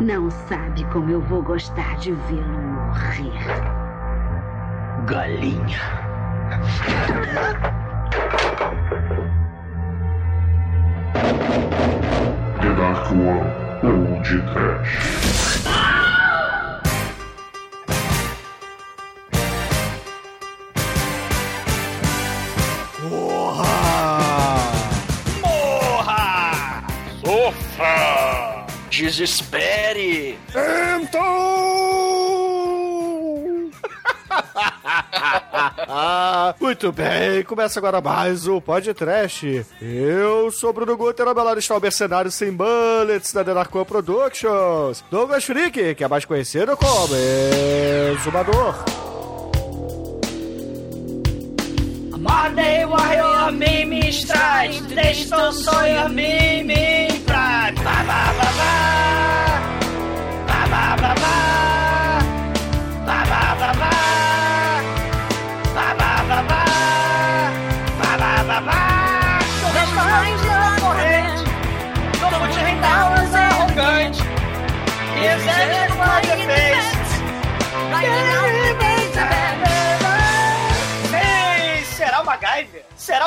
Não sabe como eu vou gostar de vê-lo morrer. Galinha. The Dark One ou de Trash. Porra! Morra! Sofra! Então! Muito bem, começa agora mais o podcast. Eu sou Bruno Guter, lado está o mercenário sem bullets da Denarcoa Productions, Douglas Freak, que é mais conhecido como Exumador. Monday Warrior Mimi Strike, deixa o sonho Mimi Pride. Ba ba ba ba.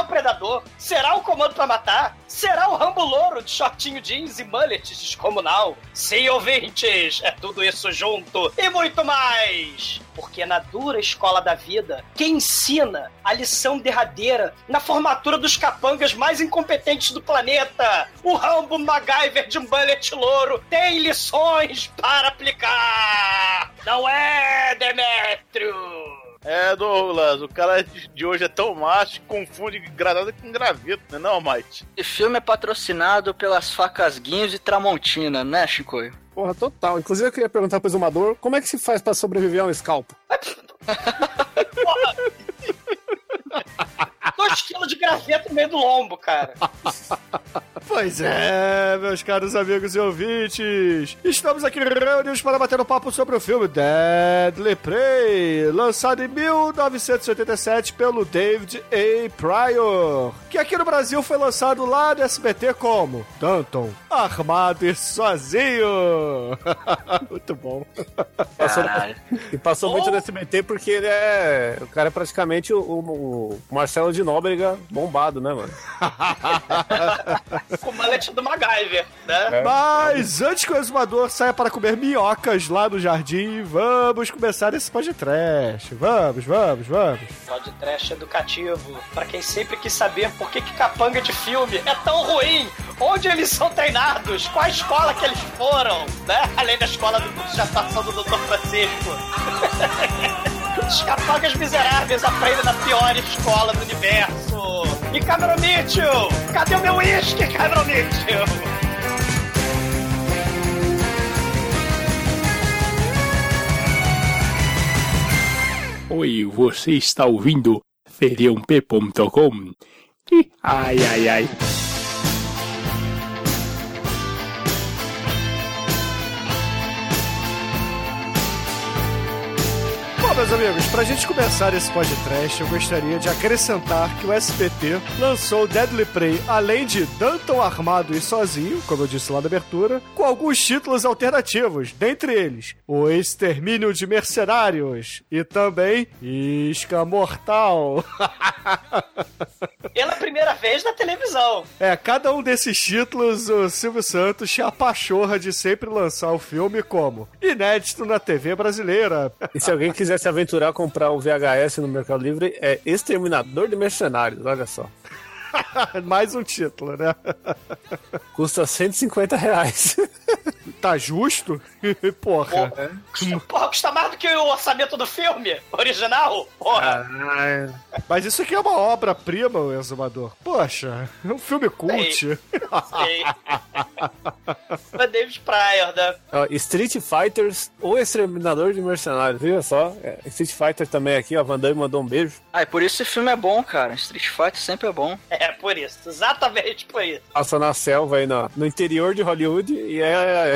Predador? Será o Comando pra Matar? Será o Rambo Louro de shortinho jeans e mullet descomunal? Sim, ouvintes, é tudo isso junto e muito mais! Porque na dura escola da vida, quem ensina a lição derradeira na formatura dos capangas mais incompetentes do planeta, o Rambo MacGyver de mullet louro, tem lições para aplicar! Não é, Demetrio? É, Douglas, o cara de hoje é tão macho que confunde granada com graveto, né não, Mike? Esse filme é patrocinado pelas facas Guinhos e Tramontina, né, Chicoio? Porra, total. Inclusive eu queria perguntar pro exumador como é que se faz pra sobreviver a um scalpo? Porra! Dois quilos de graveto no meio do lombo, cara. Pois é, meus caros amigos e ouvintes, estamos aqui reunidos para bater um papo sobre o filme Deadly Prey, lançado em 1987 pelo David A. Pryor, que aqui no Brasil foi lançado lá no SBT como Danton, armado e sozinho. Muito bom. Passou- Caralho. e passou muito no SBT porque ele é. O cara é praticamente o, o- o Marcelo de Nóbrega bombado, né, mano? Com o malete do MacGyver, né? Mas antes que o exumador saia para comer minhocas lá no jardim, vamos começar esse podcast. Vamos, vamos, vamos. Pod trash educativo, pra quem sempre quis saber por que, que capanga de filme é tão ruim, onde eles são treinados, qual a escola que eles foram, né? Além da escola do curso de atuação do Dr. Francisco. Os capangas miseráveis aprendem na pior escola do universo. E Cameron Mitchell? Cadê o meu uísque, Cameron Mitchell? Oi, você está ouvindo feriump.com? Ai, ai, ai. Meus amigos, pra gente começar esse podcast, eu gostaria de acrescentar que o SBT lançou Deadly Prey, além de Danton armado e sozinho, como eu disse lá na abertura, com alguns títulos alternativos, dentre eles O Extermínio de Mercenários e também Isca Mortal. Pela primeira vez na televisão. É, cada um desses títulos, o Silvio Santos tinha a pachorra de sempre lançar o filme como inédito na TV brasileira. E se alguém quiser se aventurar a comprar o VHS no Mercado Livre, é Exterminador de Mercenários, olha só. Mais um título, né? Custa 150 reais. Tá justo? Porra. Porra, custa mais do que o orçamento do filme original? Porra. Mas isso aqui é uma obra-prima, o Exumador. Poxa, é um filme cult. Sei. Mas David Pryor, né? Street Fighters, o Exterminador de Mercenários, viu só? É, Street Fighter também aqui, ó, Van Damme mandou um beijo. Ah, e por isso esse filme é bom, cara. Street Fighter sempre é bom. É, por isso. Exatamente por isso. Passa na selva aí no, no interior de Hollywood e é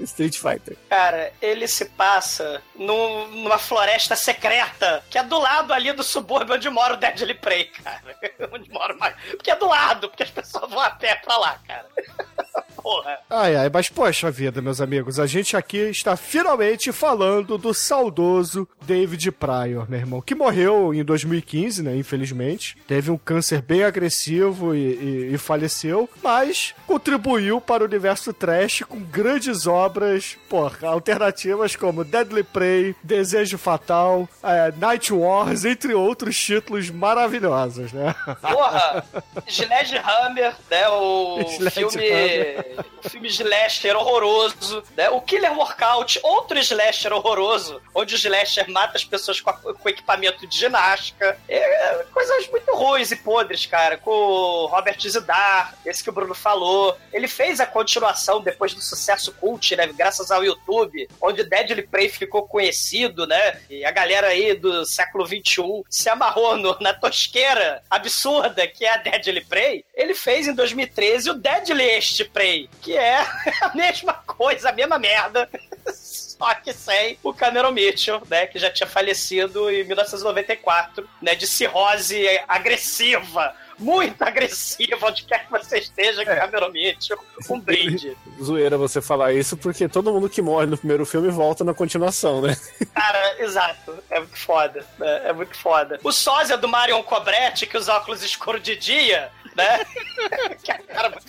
Street Fighter. Cara, ele se passa num- numa floresta secreta, que é do lado ali do subúrbio onde mora o Deadly Prey, cara. onde mora mais. Porque é do lado, porque as pessoas vão a pé pra lá, cara. porra. Ai, ai, mas poxa vida, meus amigos, a gente aqui está finalmente falando do saudoso David Pryor, meu irmão, que morreu em 2015, né, infelizmente. Teve um câncer bem agressivo e, e- e faleceu, mas contribuiu para o universo trash com grandes obras, porra, alternativas como Deadly Prey, Desejo Fatal, é, Night Wars, entre outros títulos maravilhosos, né? Porra, Sledgehammer, né? O Sledgehammer. filme. O filme slasher horroroso, né? O Killer Workout, outro slasher horroroso, onde o slasher mata as pessoas com, a- com equipamento de ginástica. É, coisas muito ruins e podres, cara. Com o Robert Zidar, esse que o Bruno falou. Ele fez a continuação depois do sucesso cult, né? Graças ao YouTube, onde Deadly Prey ficou conhecido, né? E a galera aí do século XXI se amarrou no- na tosqueira absurda que é a Deadly Prey. Ele fez em 2013 o Deadliest Prey, que é a mesma coisa, a mesma merda. Só que sem o Cameron Mitchell, né? Que já tinha falecido em 1994, né? De cirrose agressiva. Muito agressiva, onde quer que você esteja, Cameron Mitchell. Um brinde. Zoeira você falar isso, porque todo mundo que morre no primeiro filme volta na continuação, né? Cara, exato. É muito foda. né? É muito foda. O sósia do Marion Cobretti, que usa óculos escuros de dia, né? que um cara.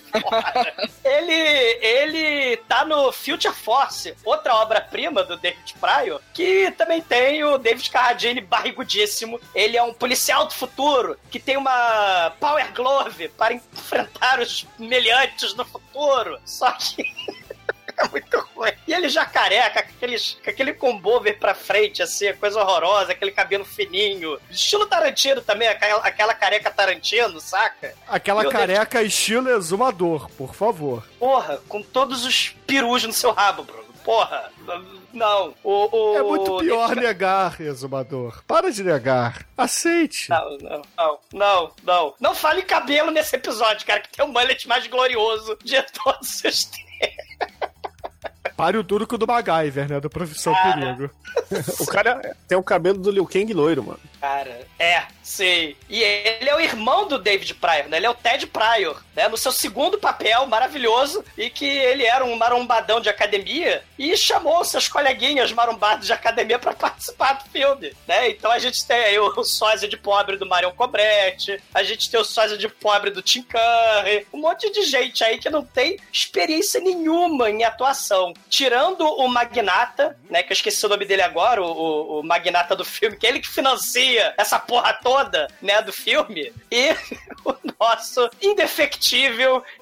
Ele, ele tá no Future Force, outra obra-prima do David Pryor, que também tem o David Carradine barrigudíssimo. Ele é um policial do futuro que tem uma Power Glove para enfrentar os meliantes do futuro. Só que é muito ruim. E ele já careca, com, aqueles, com aquele combover pra frente, assim, coisa horrorosa, aquele cabelo fininho. Estilo Tarantino também, aquela, aquela careca Tarantino, saca? Aquela Meu careca estilo exumador, por favor. Porra, com todos os perus no seu rabo, Bruno. Porra, não. O, o, É muito pior David- negar, exumador. Para de negar. Aceite. Não, não, não, não, não. Não fale cabelo nesse episódio, cara, que tem o mullet mais glorioso de todos os tempos. Pare o duro com o do MacGyver, né? Do Profissão Cara. Perigo. O cara tem o cabelo do Liu Kang loiro, mano. Cara, é, sei. E ele é o irmão do David Pryor, né? Ele é o Ted Pryor, né? No seu segundo papel maravilhoso, e que ele era um marombadão de academia e chamou seus coleguinhas marombados de academia pra participar do filme, né? Então a gente tem aí o sósia de pobre do Marion Cobretti, a gente tem o sósia de pobre do Tim Curry, um monte de gente aí que não tem experiência nenhuma em atuação. Tirando o Magnata, né? Que eu esqueci o nome dele agora, o, o- o Magnata do filme, que é ele que financia essa porra toda, né, do filme. E o nosso indefectível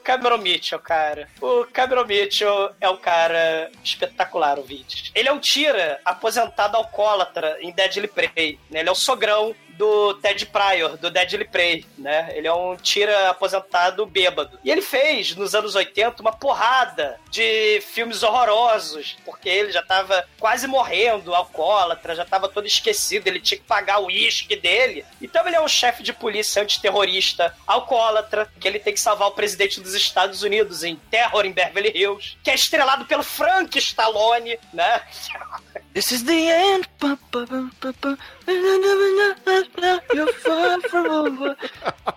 Cameron Mitchell, cara. O Cameron Mitchell é um cara espetacular, ouvinte. Ele é um tira aposentado alcoólatra em Deadly Prey, né? Ele é o sogrão do Ted Pryor, do Deadly Prey, né? Ele é um tira aposentado bêbado. E ele fez, nos anos 80, uma porrada de filmes horrorosos, porque ele já tava quase morrendo, alcoólatra, já tava todo esquecido, ele tinha que pagar o uísque dele. Então ele é um chefe de polícia antiterrorista, alcoólatra, que ele tem que salvar o presidente dos Estados Unidos em Terror em Beverly Hills, que é estrelado pelo Frank Stallone, né? This is the end. You're far from over.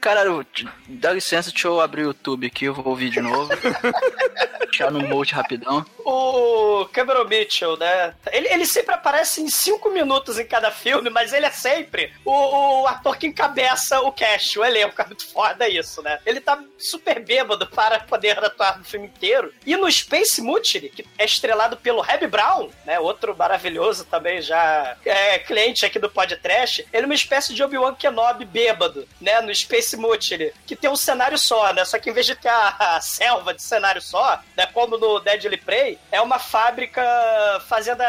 Caralho, dá licença, deixa eu abrir o YouTube aqui, eu vou ouvir de novo. Deixar no mute rapidão. O Cameron Mitchell, né? Ele, ele sempre aparece em cinco minutos em cada filme, mas ele é sempre o, o ator que encabeça o cast, o elenco. É muito foda isso, né? Ele tá super bêbado para poder atuar no filme inteiro. E no Space Mutiny, que é estrelado pelo Reb Brown, né? Outro maravilhoso também, já é cliente aqui do podcast. Ele é uma espécie de Obi-Wan Kenobi bêbado, né? No Space Mutiny, que tem um cenário só, né? Só que em vez de ter a, a selva de cenário só, né? Como no Deadly Prey, é uma fábrica fazenda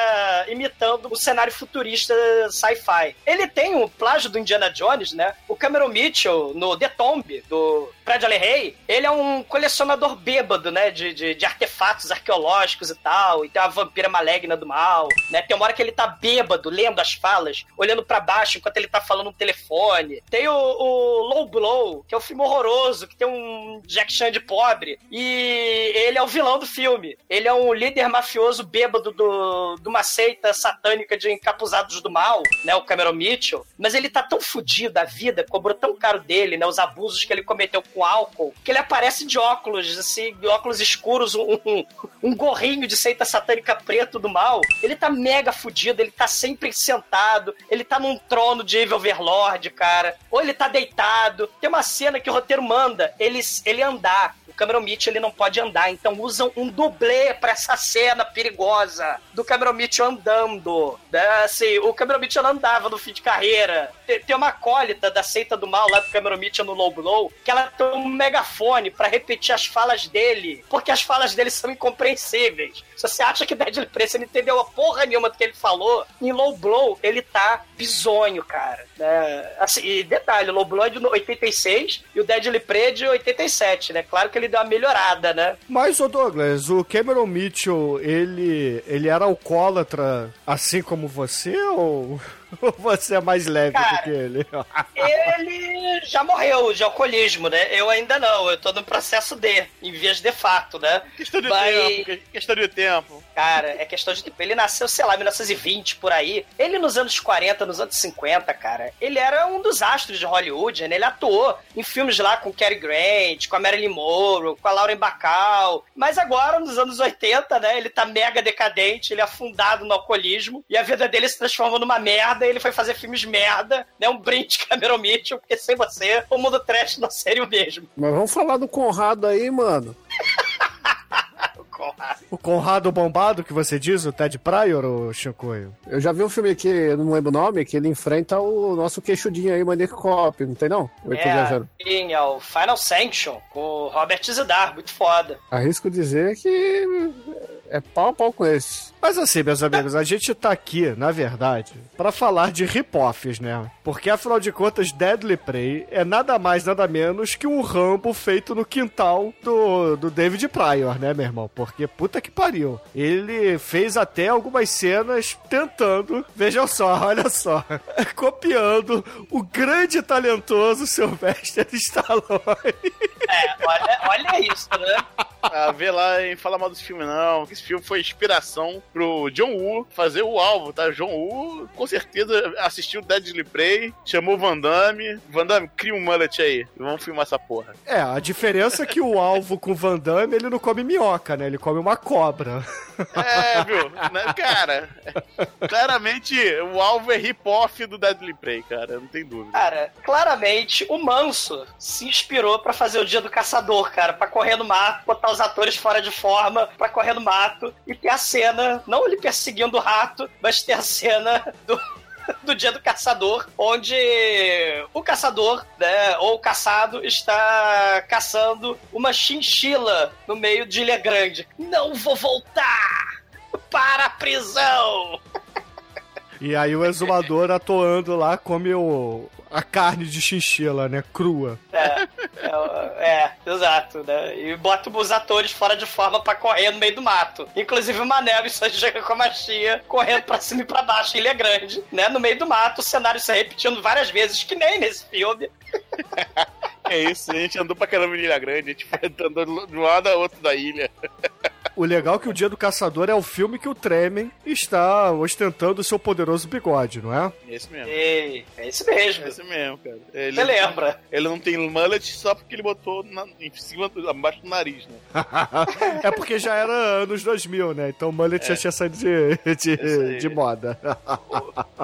imitando o cenário futurista sci-fi. Ele tem um plágio do Indiana Jones, né? O Cameron Mitchell, no The Tomb, do Fred Rey, ele é um colecionador bêbado, né? De, de, de, artefatos arqueológicos e tal. E tem uma vampira maligna do mal, né? Tem uma hora que ele tá bêbado, lendo as falas, olhando para baixo enquanto ele tá falando no telefone. Tem o, o Low Blow, que é um filme horroroso, que tem um Jack Chan de pobre. E ele é o vilão do filme. Ele é um líder mafioso bêbado do, de uma seita satânica de encapuzados do mal, né? O Cameron Mitchell. Mas ele tá tão fudido, a vida cobrou tão caro dele, né? Os abusos que ele cometeu com álcool, que ele aparece de óculos, assim, de óculos escuros, um, um, um gorrinho de seita satânica preto do mal. Ele tá mega fudido, ele tá sempre sentado, ele tá num trono de Evil Overlord, cara. Ou ele tá deitado. Tem uma cena que o roteiro manda ele, ele andar. Cameron Mitchell ele não pode andar, então usam um dublê para essa cena perigosa do Cameron Mitchell andando. Né? Assim, o Cameron Mitchell andava no fim de carreira. Tem, tem uma acólita da seita do mal lá do Cameron Mitchell no Low Blow, que ela tem um megafone para repetir as falas dele, porque as falas dele são incompreensíveis. Se você acha que Deadly Prey, você não entendeu a porra nenhuma do que ele falou, em Low Blow ele tá bizonho, cara. Né? Assim, e detalhe, Low Blow é de 86 e o Deadly Prey é de 87, né? Claro que ele deu uma melhorada, né? Mas, ô Douglas, o Cameron Mitchell, ele, ele era alcoólatra assim como você ou... Ou você é mais leve Cara, do que ele? ele já morreu de alcoolismo, né? Eu ainda não. Eu tô no processo de, em vias de fato, né? Questão de Mas... tempo. Questão de tempo. Cara, é questão de tempo. Ele nasceu, sei lá, em 1920, por aí. Ele nos anos 40, nos anos 50, cara, ele era um dos astros de Hollywood, né? Ele atuou em filmes lá com Cary Grant, com a Marilyn Monroe, com a Lauren Bacall. Mas agora, nos anos 80, né? Ele tá mega decadente, ele é afundado no alcoolismo. E a vida dele se transforma numa merda merda, ele foi fazer filmes merda, né? Um brinde Cameron Mitchell, porque sem você o mundo trash não seria o mesmo. Mas vamos falar do Conrado aí, mano. Conrado. O Conrado bombado que você diz, o Ted Pryor, ou Chicoio? Eu já vi um filme que eu não lembro o nome, que ele enfrenta o nosso queixudinho aí, Manic Cop, não tem não? é, sim, é o Final Sanction, com o Robert Zidar, muito foda. Arrisco dizer que é pau a pau com esse. Mas assim, meus amigos, a gente tá aqui, na verdade, para falar de rip-offs, né? Porque afinal de contas, Deadly Prey é nada mais, nada menos que um Rambo feito no quintal do, do David Pryor, né, meu irmão? Porque puta que pariu. Ele fez até algumas cenas tentando, vejam só, olha só, copiando o grande e talentoso Sylvester Stallone. É, olha, olha isso, né? Ah, vê lá e fala mal desse filme, não. Esse filme foi inspiração pro John Woo fazer o alvo, tá? John Woo, com certeza, assistiu Deadly Prey, chamou Van Damme. Van Damme, cria um mullet aí. Vamos filmar essa porra. É, a diferença é que o alvo com Van Damme, ele não come minhoca, né? Ele come uma cobra. É, viu? Né, cara, claramente o alvo é hip-off do Deadly Prey, cara. Não tem dúvida. Cara, claramente o Manso se inspirou para fazer o Dia do Caçador, cara. para correr no mato, botar os atores fora de forma, para correr no mato e ter a cena, não ele perseguindo o rato, mas ter a cena do do dia do caçador, onde o caçador, né, ou o caçado, está caçando uma chinchila no meio de Ilha Grande. Não vou voltar para a prisão! E aí o exumador atoando lá come o, a carne de chinchila, né? Crua. É, é, é, exato, né? E bota os atores fora de forma pra correr no meio do mato. Inclusive o Manel e sua Gigantomachia correndo pra cima e pra baixo, ilha grande, né? No meio do mato, o cenário se repetindo várias vezes, que nem nesse filme. É isso, a gente andou pra caramba em Ilha Grande, a gente foi andando de um lado a outro da ilha. O legal é que o Dia do Caçador é o filme que o Tremen está ostentando o seu poderoso bigode, não é? Esse mesmo. Ei, é esse mesmo. É esse mesmo, cara. Ele Você lembra? Ele não tem mullet só porque ele botou na, em cima, abaixo do nariz, né? é porque já era anos 2000, né? Então o mullet é. já tinha saído de, de, de moda.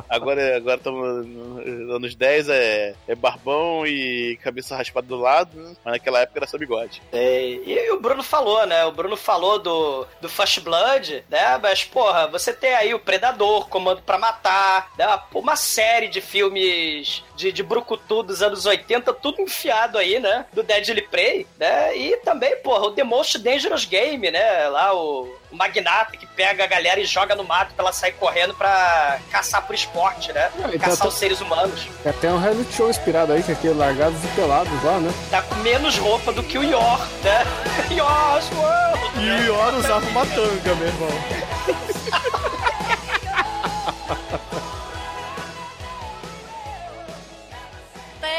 agora agora estamos nos anos 10, é, é barbão e cabeça raspada do lado, né? mas naquela época era só bigode. É, e o Bruno falou, né? O Bruno falou do do, Fast Blood, né? Mas, porra, você tem aí o Predador, Comando para Matar, né? uma série de filmes de, de brucutu dos anos 80, tudo enfiado aí, né? Do Deadly Prey, né? E também, porra, o The Most Dangerous Game, né? Lá o magnata que pega a galera e joga no mato pra ela sair correndo pra caçar por esporte, né? Então caçar tá- os seres humanos. É até um reality show inspirado aí, que é aquele Largados e Pelados lá, né? Tá com menos roupa do que o Yor, né? World! E o Iora usava uma tanga, meu irmão.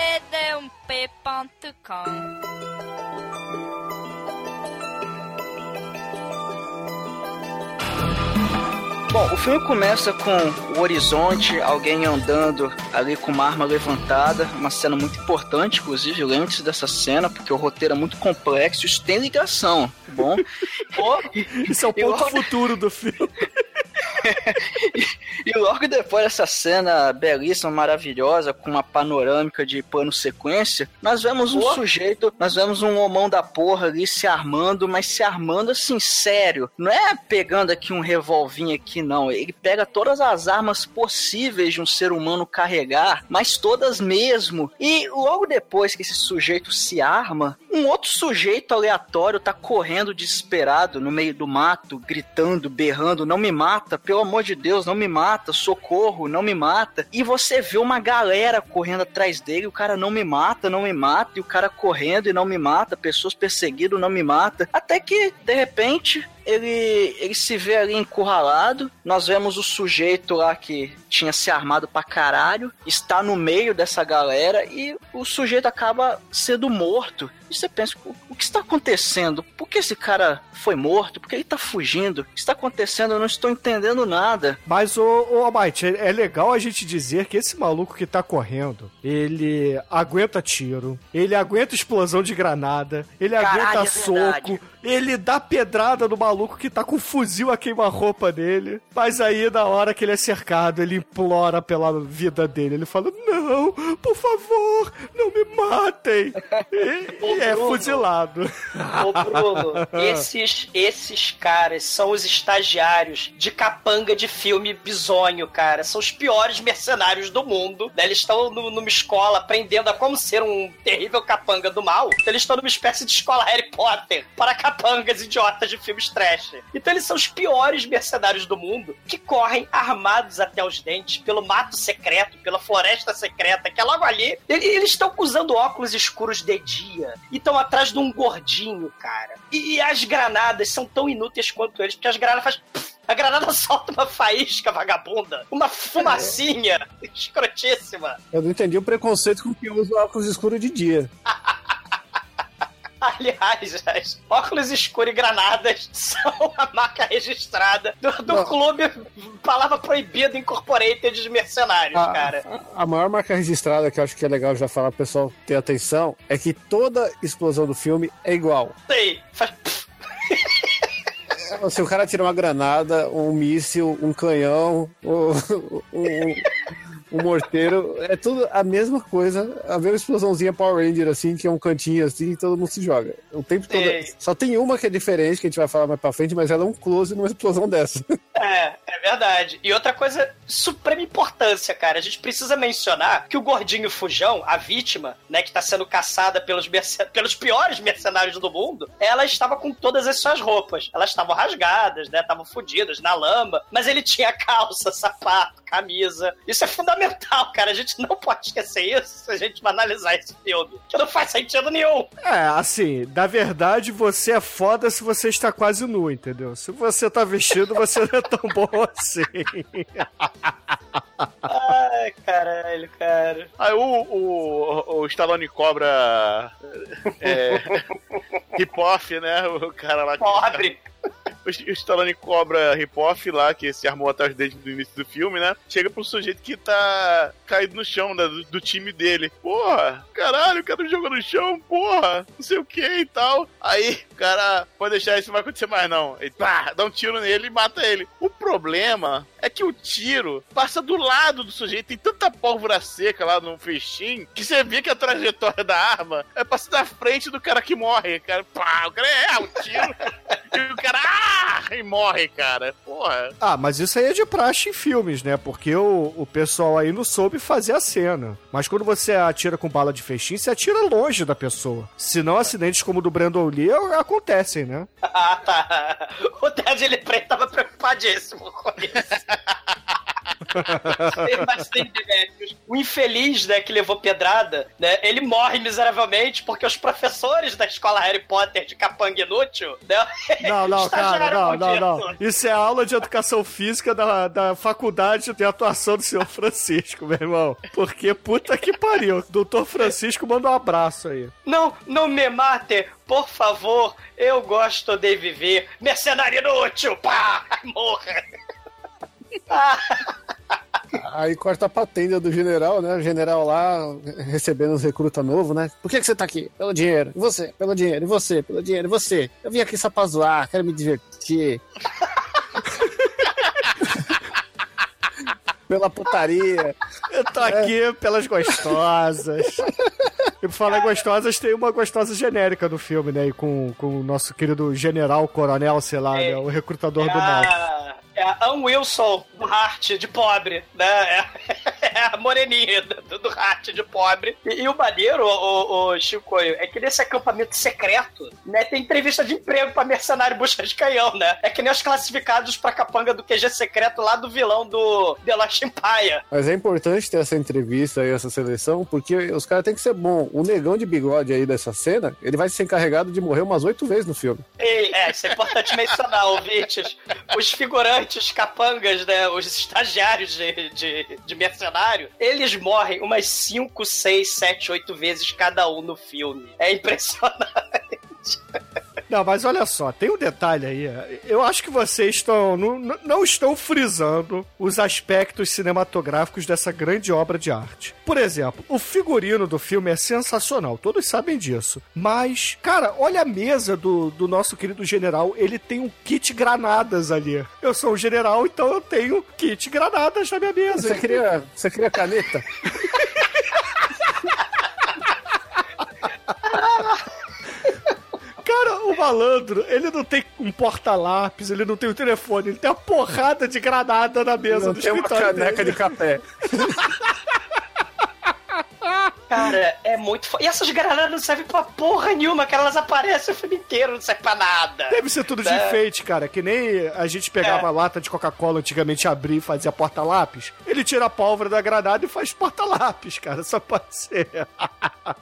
tdump.com Bom, o filme começa com o horizonte, alguém andando ali com uma arma levantada, uma cena muito importante, inclusive, lembre-se dessa cena, porque o roteiro é muito complexo, isso tem ligação, tá bom? Isso é o Eu- ponto futuro do filme. E logo depois dessa cena belíssima, maravilhosa, com uma panorâmica de plano sequência, nós vemos um Pô. sujeito, nós vemos um homão da porra ali se armando, mas se armando assim, sério. Não é pegando aqui um revolvinho aqui, não. Ele pega todas as armas possíveis de um ser humano carregar, mas todas mesmo. E logo depois que esse sujeito se arma, um outro sujeito aleatório tá correndo desesperado no meio do mato, gritando, berrando, não me mata, pelo amor de Deus, não me mata, socorro, não me mata. E você vê uma galera correndo atrás dele, o cara não me mata, não me mata, e o cara correndo e não me mata, pessoas perseguindo, não me mata. Até que, de repente, ele, ele se vê ali encurralado. Nós vemos o sujeito lá que tinha se armado pra caralho, está no meio dessa galera e o sujeito acaba sendo morto. E você pensa, o, que está acontecendo? Por que esse cara foi morto? Por que ele tá fugindo? O que está acontecendo? Eu não estou entendendo nada. Mas, ô, ô Almighty, é é legal a gente dizer que esse maluco que tá correndo, ele aguenta tiro, ele aguenta explosão de granada, ele Caralho, aguenta é soco, ele dá pedrada no maluco que tá com um fuzil a queima-roupa dele. Mas aí, na hora que ele é cercado, ele implora pela vida dele. Ele fala: Não, por favor, não me matem. E é Bruno. fuzilado. Ô, Bruno, esses, esses caras são os estagiários de capanga de filme bizonho, cara. São os piores mercenários do mundo. né? Eles estão numa escola aprendendo a como ser um terrível capanga do mal. Então eles estão numa espécie de escola Harry Potter para capangas idiotas de filmes trash. Então eles são os piores mercenários do mundo que correm armados até os dentes pelo mato secreto, pela floresta secreta, que é logo ali. Eles estão usando óculos escuros de dia e estão atrás de um gordinho, cara. E, e as granadas são tão inúteis quanto eles, porque as granadas fazem. A granada solta uma faísca vagabunda, uma fumacinha escrotíssima. Eu não entendi o preconceito com quem usa óculos escuros de dia. Aliás, as óculos escuros e granadas são a marca registrada do, do clube Palavra Proibida Incorporated de Mercenários, A, cara. a- a maior marca registrada que eu acho que é legal já falar pro pessoal ter atenção é que toda explosão do filme é igual. Sei, faz. Se o cara tira uma granada, um míssil, um canhão, um, um, um morteiro, é tudo a mesma coisa. A mesma explosãozinha Power Ranger, assim, que é um cantinho assim e todo mundo se joga. O tempo todo. Sei. Só tem uma que é diferente, que a gente vai falar mais pra frente, mas ela é um close numa explosão dessa. É, é verdade. E outra coisa, suprema importância, cara. A gente precisa mencionar que o gordinho fujão, a vítima, né, que tá sendo caçada pelos, merce- pelos piores mercenários do mundo, ela estava com todas as suas roupas. Elas estavam rasgadas, né? Estavam fodidas na lama, mas ele tinha calça, sapato, camisa. Isso é fundamental, cara. A gente não pode esquecer isso se a gente vai analisar esse filme. Que não faz sentido nenhum. É, assim, na verdade você é foda se você está quase nu, entendeu? Se você tá vestido, você não é tão bom assim. Ai, caralho, cara. Aí o, o, o Stallone cobra. É, hip-off, né? O cara lá que. O Stallone cobra rip-off lá, que se armou atrás dele no início do filme, né? Chega pro sujeito que tá caído no chão, né? Do, do time dele. Porra, caralho, o cara jogou no chão, porra, não sei o que e tal. Aí, cara, pode deixar isso, não vai acontecer mais não. Ele pá, dá um tiro nele e mata ele. O problema é que o tiro passa do lado do sujeito. Tem tanta pólvora seca lá no festim que você vê que a trajetória da arma é passar na frente do cara que morre. Cara, pá, o cara é o tiro. E o cara, ah! E morre, cara. Porra. Ah, mas isso aí é de praxe em filmes, né? Porque o, o pessoal aí não soube fazer a cena. Mas quando você atira com bala de feixinho, você atira longe da pessoa. Senão acidentes como o do Brandon Lee acontecem, né? Ah, tá. O Deadly Prey tava preocupadíssimo com isso. Bastante médicos. O infeliz, né, que levou pedrada, né, ele morre miseravelmente porque os professores da escola Harry Potter de capanga inútil, né, Não, não, cara, não, não, não. Isso é aula de educação física da, da faculdade de atuação do senhor Francisco, meu irmão. Porque puta que pariu. Doutor Francisco manda um abraço aí. Não, não me mate, por favor. Eu gosto de viver. Mercenário inútil, pá, morra. Aí corta pra tenda do general, né? O general lá recebendo os recruta novo, né? Por que, que você tá aqui? Pelo dinheiro. E você? Pelo dinheiro. E você? Pelo dinheiro. E você? Eu vim aqui só pra zoar, quero me divertir. Pela putaria. Eu tô aqui pelas gostosas. E por falar em gostosas, tem uma gostosa genérica no filme, né? E com, com o nosso querido general, coronel, sei lá, né? O recrutador É do mal. É a Ann Wilson do Hart de pobre, né? É, é a moreninha do, do Hart de pobre. E, e o maneiro, o, o, Chico, é que nesse acampamento secreto, né, tem entrevista de emprego pra mercenário busca de canhão, né? É que nem os classificados pra capanga do QG secreto lá do vilão do The Lost Empire. Mas é importante ter essa entrevista aí, essa seleção, porque os caras têm que ser bom. O negão de bigode aí dessa cena, ele vai ser encarregado de morrer umas oito vezes no filme. E, é, isso é importante mencionar, ouvintes. Os figurantes capangas, né? Os estagiários de, de, de mercenário, eles morrem umas 5, 6, 7, 8 vezes cada um no filme. É impressionante. Não, mas olha só, tem um detalhe aí. Eu acho que vocês estão não, não estão frisando os aspectos cinematográficos dessa grande obra de arte. Por exemplo, o figurino do filme é sensacional, todos sabem disso. Mas, cara, olha a mesa do, do nosso querido general, ele tem um kit granadas ali. Eu sou um general, então eu tenho kit granadas na minha mesa. Você queria, você queria caneta? Cara, o malandro, ele não tem um porta-lápis, ele não tem um telefone, ele tem uma porrada de granada na mesa Não do tem uma escritório caneca dele. de café. Cara, é muito. E essas granadas não servem pra porra nenhuma, cara. Elas aparecem o filme inteiro, não serve pra nada. Deve ser tudo de É. enfeite, cara. Que nem a gente pegava É. lata de Coca-Cola antigamente, abria e fazia porta-lápis. Ele tira a pólvora da granada e faz porta-lápis, cara. Só pode ser.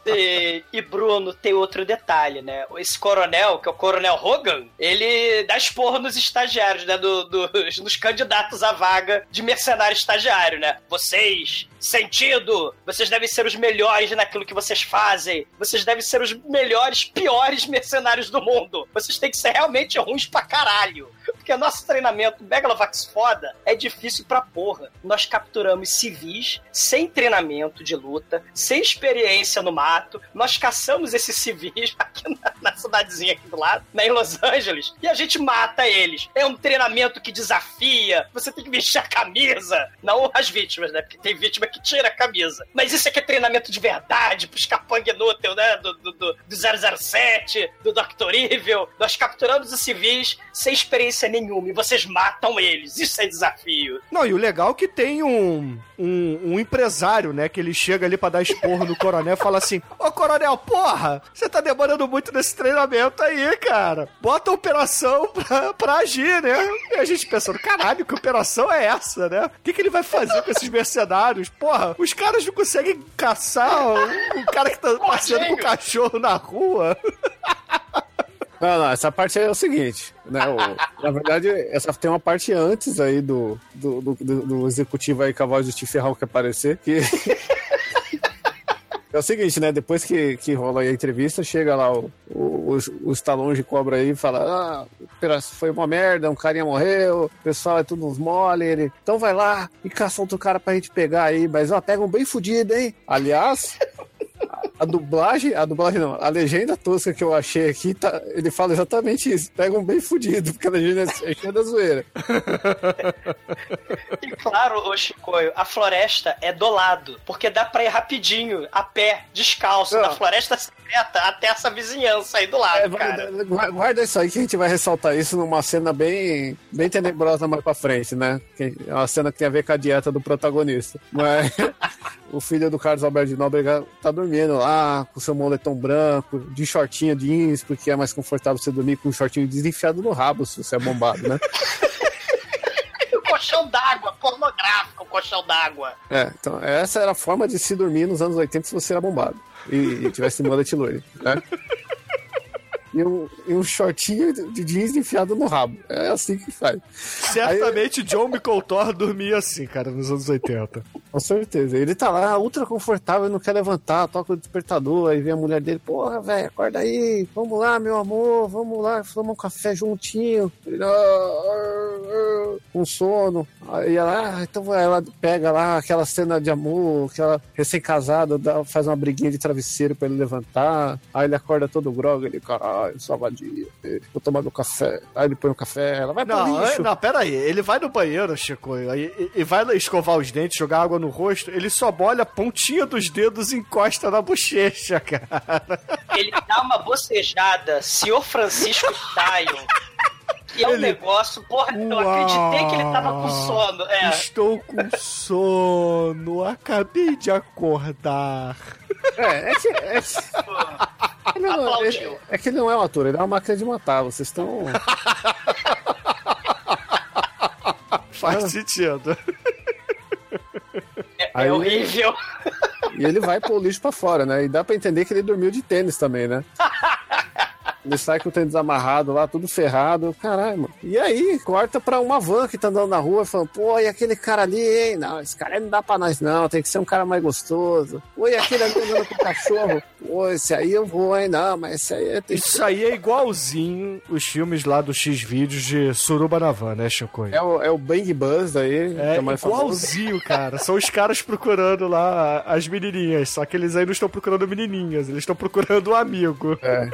E, e, Bruno, tem outro detalhe, né? Esse coronel, que é o Coronel Hogan, ele dá esporro nos estagiários, né? Do, dos, nos candidatos à vaga de mercenário estagiário, né? Vocês, sentido, vocês devem ser os melhores naquilo que vocês fazem. Vocês devem ser os melhores, piores mercenários do mundo. Vocês têm que ser realmente ruins pra caralho. Porque nosso treinamento Megalovax foda é difícil pra porra. Nós capturamos civis sem treinamento de luta, sem experiência no mato. Nós caçamos esses civis aqui na, na cidadezinha aqui do lado, né, em Los Angeles, e a gente mata eles. É um treinamento que desafia. Você tem que vestir a camisa. Não as vítimas, né? Porque tem vítima que tira a camisa. Mas isso aqui é treinamento de verdade pros capanga inútil, né? Do, do, do, do 007, do Dr. Evil. Nós capturamos os civis sem experiência nenhuma e vocês matam eles. Isso é desafio. Não, e o legal é que tem um, um, um empresário, né? Que ele chega ali pra dar esporro no coronel e fala assim: Ô coronel, porra, você tá demorando muito nesse treinamento aí, cara. Bota a operação pra, pra agir, né? E a gente pensando: caralho, que operação é essa, né? O que, que ele vai fazer com esses mercenários? Porra, os caras não conseguem caçar o, o cara que tá passeando com o cachorro na rua. Não, não, essa parte é o seguinte, né? o- na verdade, essa tem uma parte antes aí do, do, do, do- executivo aí com a voz do Steve Ferral que aparecer, que... É o seguinte, né? Depois que, que rola a entrevista, chega lá o, o, o, o Stallone de cobra aí e fala: Ah, foi uma merda, um carinha morreu, o pessoal é tudo uns mole. Ele, então vai lá e caça outro cara pra gente pegar aí, mas ó, pega um bem fudido, hein? Aliás, a dublagem, a dublagem não, a legenda tosca que eu achei aqui, tá, ele fala exatamente isso. Pega um bem fudido, porque a legenda é cheia da zoeira. E claro, ô Chicoio, a floresta é do lado, porque dá pra ir rapidinho, a pé, descalço, Não. da floresta secreta até essa vizinhança aí do lado, É, cara. guarda, isso aí que a gente vai ressaltar isso numa cena bem, bem tenebrosa mais pra frente, né? É uma cena que tem a ver com a dieta do protagonista. Mas o filho do Carlos Alberto de Nóbrega tá dormindo lá com seu moletom branco, de shortinho jeans, porque é mais confortável você dormir com um shortinho jeans enfiado no rabo se você é bombado, né? O colchão d'água, pornográfico, o colchão d'água. É, então essa era a forma de se dormir nos anos 80 se você era bombado e, e tivesse mullet loiro, né? E um, e um shortinho de jeans enfiado no rabo. É assim que faz. Certamente John McColtor dormia assim, cara, nos anos 80. Com certeza. Ele tá lá, ultra confortável, não quer levantar, toca o despertador, aí vem a mulher dele, porra, velho, acorda aí, vamos lá, meu amor, vamos lá, tomar um café juntinho. Ele, "Ah, ah, ah", com sono. Aí ela, ah, então ela pega lá aquela cena de amor, aquela recém-casada, faz uma briguinha de travesseiro pra ele levantar. Aí ele acorda todo grog, ele, caralho, salvadinho, vou tomar meu café. Aí ele põe o café, ela vai pro Não, lixo. é- não, pera aí. Ele vai no banheiro, Chico, e, e- vai escovar os dentes, jogar água no rosto, ele só molha a pontinha dos dedos e encosta na bochecha, cara. Ele dá uma bocejada, senhor Francisco Style. Que é um Ele- negócio, porra, eu acreditei que ele tava com sono. É, Estou com sono, acabei de acordar. É, é. É, que- ele não- Aplaudiu. é- é que ele não é um ator, ele é uma máquina de matar. Vocês estão. Faz sentido. é, Aí- é horrível. E ele vai pôr o lixo pra fora, né? E dá pra entender que ele dormiu de tênis também, né? Ele sai com o tênis amarrado lá, tudo ferrado. Caralho, mano. E aí, corta pra uma van que tá andando na rua falando, pô, e aquele cara ali, hein? Não, esse cara aí não dá pra nós, não. Tem que ser um cara mais gostoso. Pô, e aquele ali andando com o cachorro? Pô, esse aí eu vou, hein? Não, mas esse aí é- Isso aí é igualzinho os filmes lá do X-Vídeos de Suruba na Van, né, Chico? É o, é o Bang Buzz daí, que É é igualzinho, cara. São os caras procurando lá as menininhas. Só que eles aí não estão procurando menininhas, eles estão procurando um amigo. É.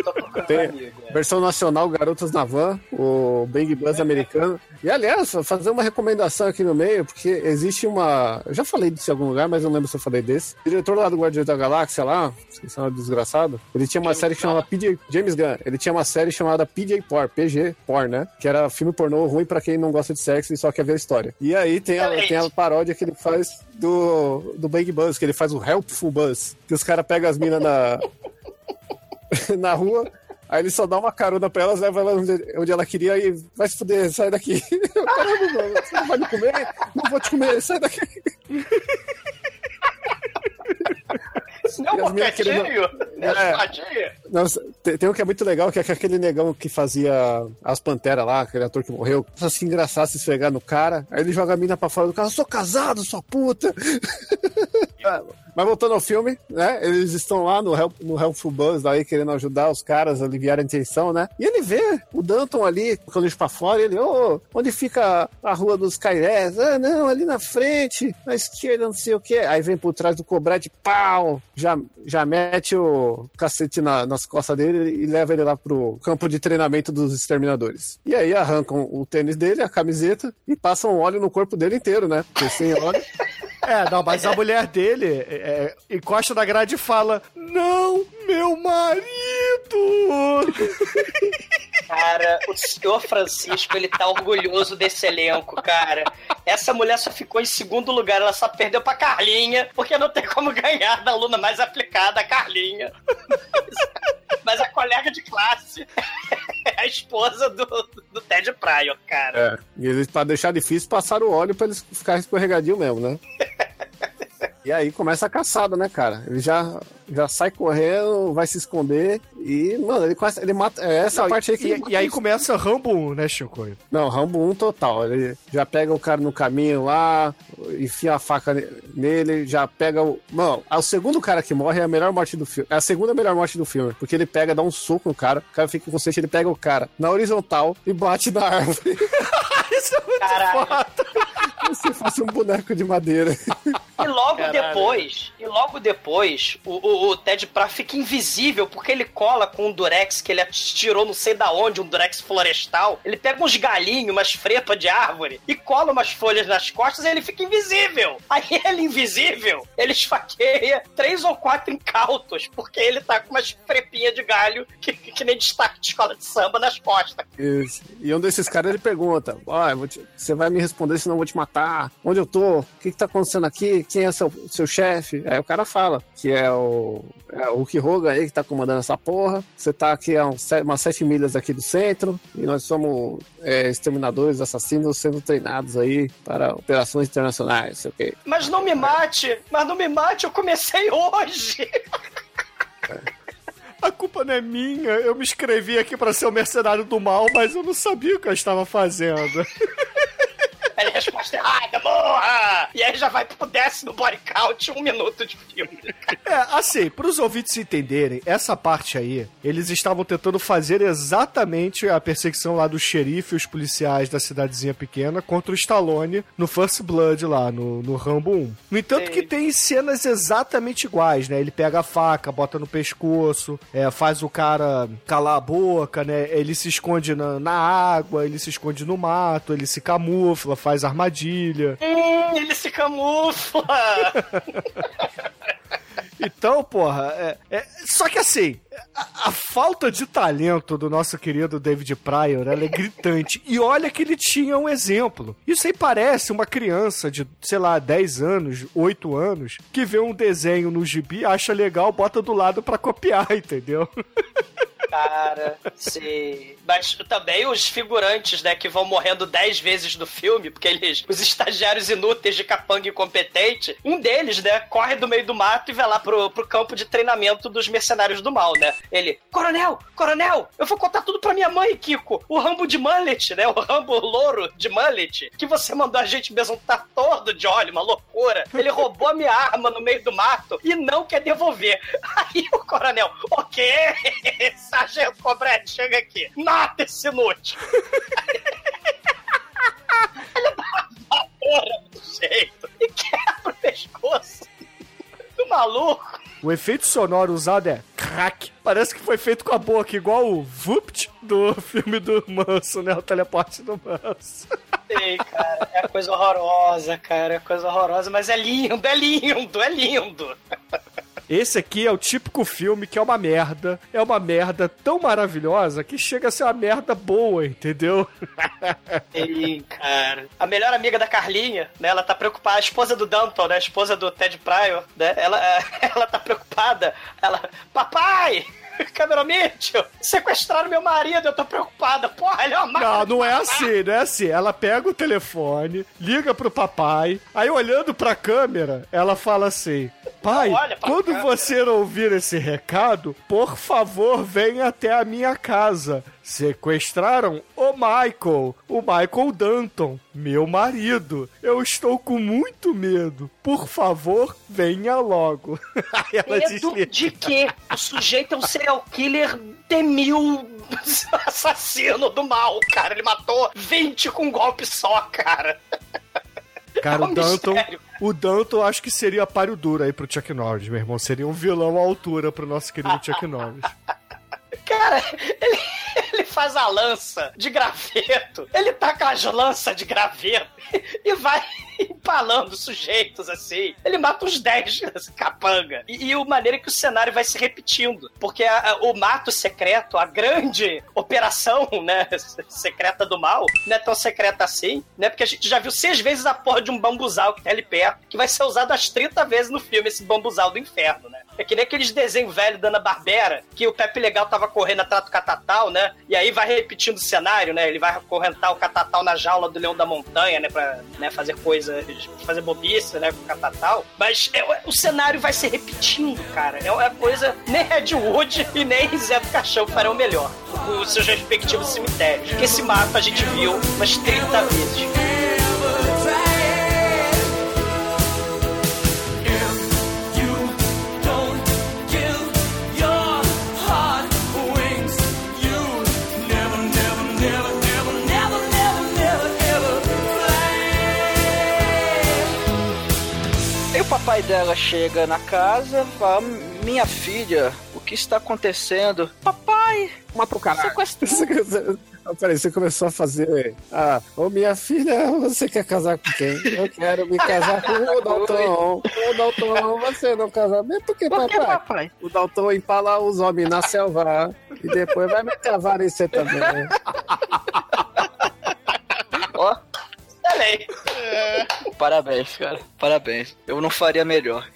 Tem versão nacional Garotas na Van, o Bang Buzz americano. E aliás, fazer uma recomendação aqui no meio, porque existe uma. Eu já falei disso em algum lugar, mas não lembro se eu falei desse. O diretor lá do Guardiões da Galáxia lá, esqueci o nome desgraçado, ele tinha uma série que chamava PJ. James Gunn, ele tinha uma série chamada PJ Por, PG Por, né? Que era filme pornô ruim pra quem não gosta de sexo e só quer ver a história. E aí tem a, tem a paródia que ele faz do, do Bang Buzz, que ele faz o Helpful Buzz. Que os caras pegam as minas na na rua. Aí ele só dá uma carona pra elas, leva ela onde, onde ela queria e vai se fuder, sai daqui. Caramba, mano, você não vai me comer? Não vou te comer, sai daqui. Isso não é um boquetinho? Não é É. espadinha? Nossa, tem, tem um que é muito legal, que é aquele negão que fazia as panteras lá, aquele ator que morreu. Assim, engraçado se esfregar no cara. Aí ele joga a mina pra fora do carro, eu sou casado, sua puta. Mas voltando ao filme, né? Eles estão lá no, Help, no Helpful Buzz aí, querendo ajudar os caras a aliviar a tensão, né? E ele vê o Danton ali, com o lixo pra fora, ele, ô, onde fica a rua dos Cairés? Ah, não, ali na frente, na esquerda, não sei o quê. Aí vem por trás do cobrete, pau! Já, já mete o cacete na- nas costas dele e leva ele lá pro campo de treinamento dos exterminadores. E aí arrancam o tênis dele, a camiseta, e passam óleo no corpo dele inteiro, né? Porque sem óleo. É, não, mas a mulher dele é, é, encosta na grade e fala: Não, meu marido! Cara, o senhor Francisco, ele tá orgulhoso desse elenco, cara. Essa mulher só ficou em segundo lugar, ela só perdeu pra Carlinha, porque não tem como ganhar da aluna mais aplicada, a Carlinha. Mas a colega de classe é a esposa do, do Ted Pryor, cara. É. E eles, pra deixar difícil, passaram o óleo pra eles ficarem escorregadio mesmo, né? E aí começa a caçada, né, cara? Ele já, já sai correndo, vai se esconder e, mano, ele, começa, ele mata. É essa Não, parte aí que. e, e aí começa Rambo 1, né, Chico? Não, Rambo 1 total. Ele já pega o cara no caminho lá, enfia a faca ne- nele, já pega o. Mano, o segundo cara que morre é a melhor morte do filme. É a segunda melhor morte do filme. Porque ele pega, dá um soco no cara, o cara fica inconsciente, ele pega o cara na horizontal e bate na árvore. Isso é muito Caralho. foda. Se fosse um boneco de madeira. E logo Caralho. depois, e logo depois, o, o, o Ted Pra fica invisível porque ele cola com um durex que ele tirou não sei da onde, um durex florestal. Ele pega uns galinhos, umas frepas de árvore e cola umas folhas nas costas e ele fica invisível. Aí ele invisível, ele esfaqueia três ou quatro incautos porque ele tá com umas frepinhas de galho que, que nem destaque de escola de samba nas costas. Isso. E um desses caras ele pergunta: "Ah, te- você vai me responder, senão eu vou te matar. Onde eu tô? O que, que tá acontecendo aqui? Quem é seu, seu chefe? Aí o cara fala que é o, é o Hogan aí que tá comandando essa porra. Você tá aqui a uns umas sete milhas aqui do centro e nós somos é, exterminadores, assassinos sendo treinados aí para operações internacionais, sei o quê. Mas não me mate, mas não me mate, eu comecei hoje. A culpa não é minha. Eu me inscrevi aqui pra ser o mercenário do mal, mas eu não sabia o que eu estava fazendo. Aí a resposta errada, morra! E aí já vai pro décimo body count, um minuto de filme. É, assim, pros ouvintes entenderem, essa parte aí, eles estavam tentando fazer exatamente a perseguição lá do xerife e os policiais da cidadezinha pequena contra o Stallone no First Blood lá, no, no Rambo 1. No entanto Sim. que tem cenas exatamente iguais, né? Ele pega a faca, bota no pescoço, é, faz o cara calar a boca, né? Ele se esconde na, na água, ele se esconde no mato, ele se camufla, faz armadilha. Hum, ele se camufla! Então, porra, é, é- só que assim, a, falta de talento do nosso querido David Pryor, é gritante. E olha que ele tinha um exemplo. Isso aí parece uma criança de, sei lá, 10 anos, 8 anos, que vê um desenho no gibi, acha legal, bota do lado pra copiar, entendeu? Cara, sim. Mas também os figurantes, né, que vão morrendo dez vezes no filme, porque eles, os estagiários inúteis de capanga incompetente, um deles, né, corre do meio do mato e vai lá pro, pro campo de treinamento dos mercenários do mal, né? Ele, coronel, coronel, eu vou contar tudo pra minha mãe, Kiko. O Rambo de mullet, né, o Rambo louro de mullet, que você mandou a gente besuntar todo de óleo, uma loucura. Ele roubou a minha arma no meio do mato e não quer devolver. Aí o coronel, ok, sargento Cobrete, chega aqui. Mata esse inútil. Ele dá uma do jeito e quebra o pescoço do maluco. O efeito sonoro usado é crack. Parece que foi feito com a boca, igual o Vupt do filme do Manso, né? O teleporte do Manso. Sei, cara, é coisa horrorosa, cara, é coisa horrorosa, mas é lindo, é lindo, é lindo. Esse aqui é o típico filme que é uma merda. É uma merda tão maravilhosa que chega a ser uma merda boa, entendeu? Sim, cara. A melhor amiga da Carlinha, né? Ela tá preocupada, a esposa do Danton, né? A esposa do Ted Pryor, né? Ela, ela tá preocupada. Ela, papai! Cameron Mitchell, sequestraram meu marido, eu tô preocupada. Porra, ele é uma Não, não é assim, não é assim. Ela pega o telefone, liga pro papai, aí olhando pra câmera, ela fala assim: Pai, quando câmera." você ouvir esse recado, por favor, venha até a minha casa. Sequestraram o Michael, o Michael Danton, meu marido. Eu estou com muito medo. Por favor, venha logo. Aí ela Medo desliga. de quê? O sujeito é um serial killer temil assassino do mal, cara. Ele matou 20 com um golpe só, cara. Cara, É um o Danton, mistério. o Danton acho que seria páreo duro aí pro Chuck Norris, meu irmão. Seria um vilão à altura pro nosso querido Chuck Norris. Cara, ele, ele faz a lança de graveto. Ele taca as lanças de graveto e vai empalando sujeitos assim. Ele mata uns 10 nesse capanga. E, e o maneiro é que o cenário vai se repetindo. Porque a- a- o mato secreto, a grande operação, né, secreta do mal, não é tão secreta assim, né? Porque a gente já viu seis vezes a porra de um bambuzal que tá ali perto, que vai ser usado umas 30 vezes no filme, esse bambuzal do inferno, né? É que nem aqueles desenhos velhos da Ana Barbera, que o Pepe Legal tava correndo atrás do catatal, né? E aí vai repetindo o cenário, né? Ele vai acorrentar o catatal na jaula do Leão da Montanha, né? Pra né, fazer coisas, fazer bobice, né? Com o catatal. Mas é, o cenário vai se repetindo, cara. É uma coisa. Nem Ed Wood e nem Zé do Caixão farão melhor. Os seus respectivos cemitérios. Porque esse mapa a gente viu umas 30 vezes. Pai dela chega na casa, fala: Minha filha, o que está acontecendo? Papai, Uma pro caralho. sequestrou. Peraí, você começou a fazer. Ah, ô minha filha, você quer casar com quem? Eu quero me casar com o Dalton. Ô Dalton, você não casa mesmo? Por que, Por que, papai? papai? O Dalton empala os homens na selva e depois vai me cavar em você também. Parabéns, cara. Parabéns. Eu não faria melhor.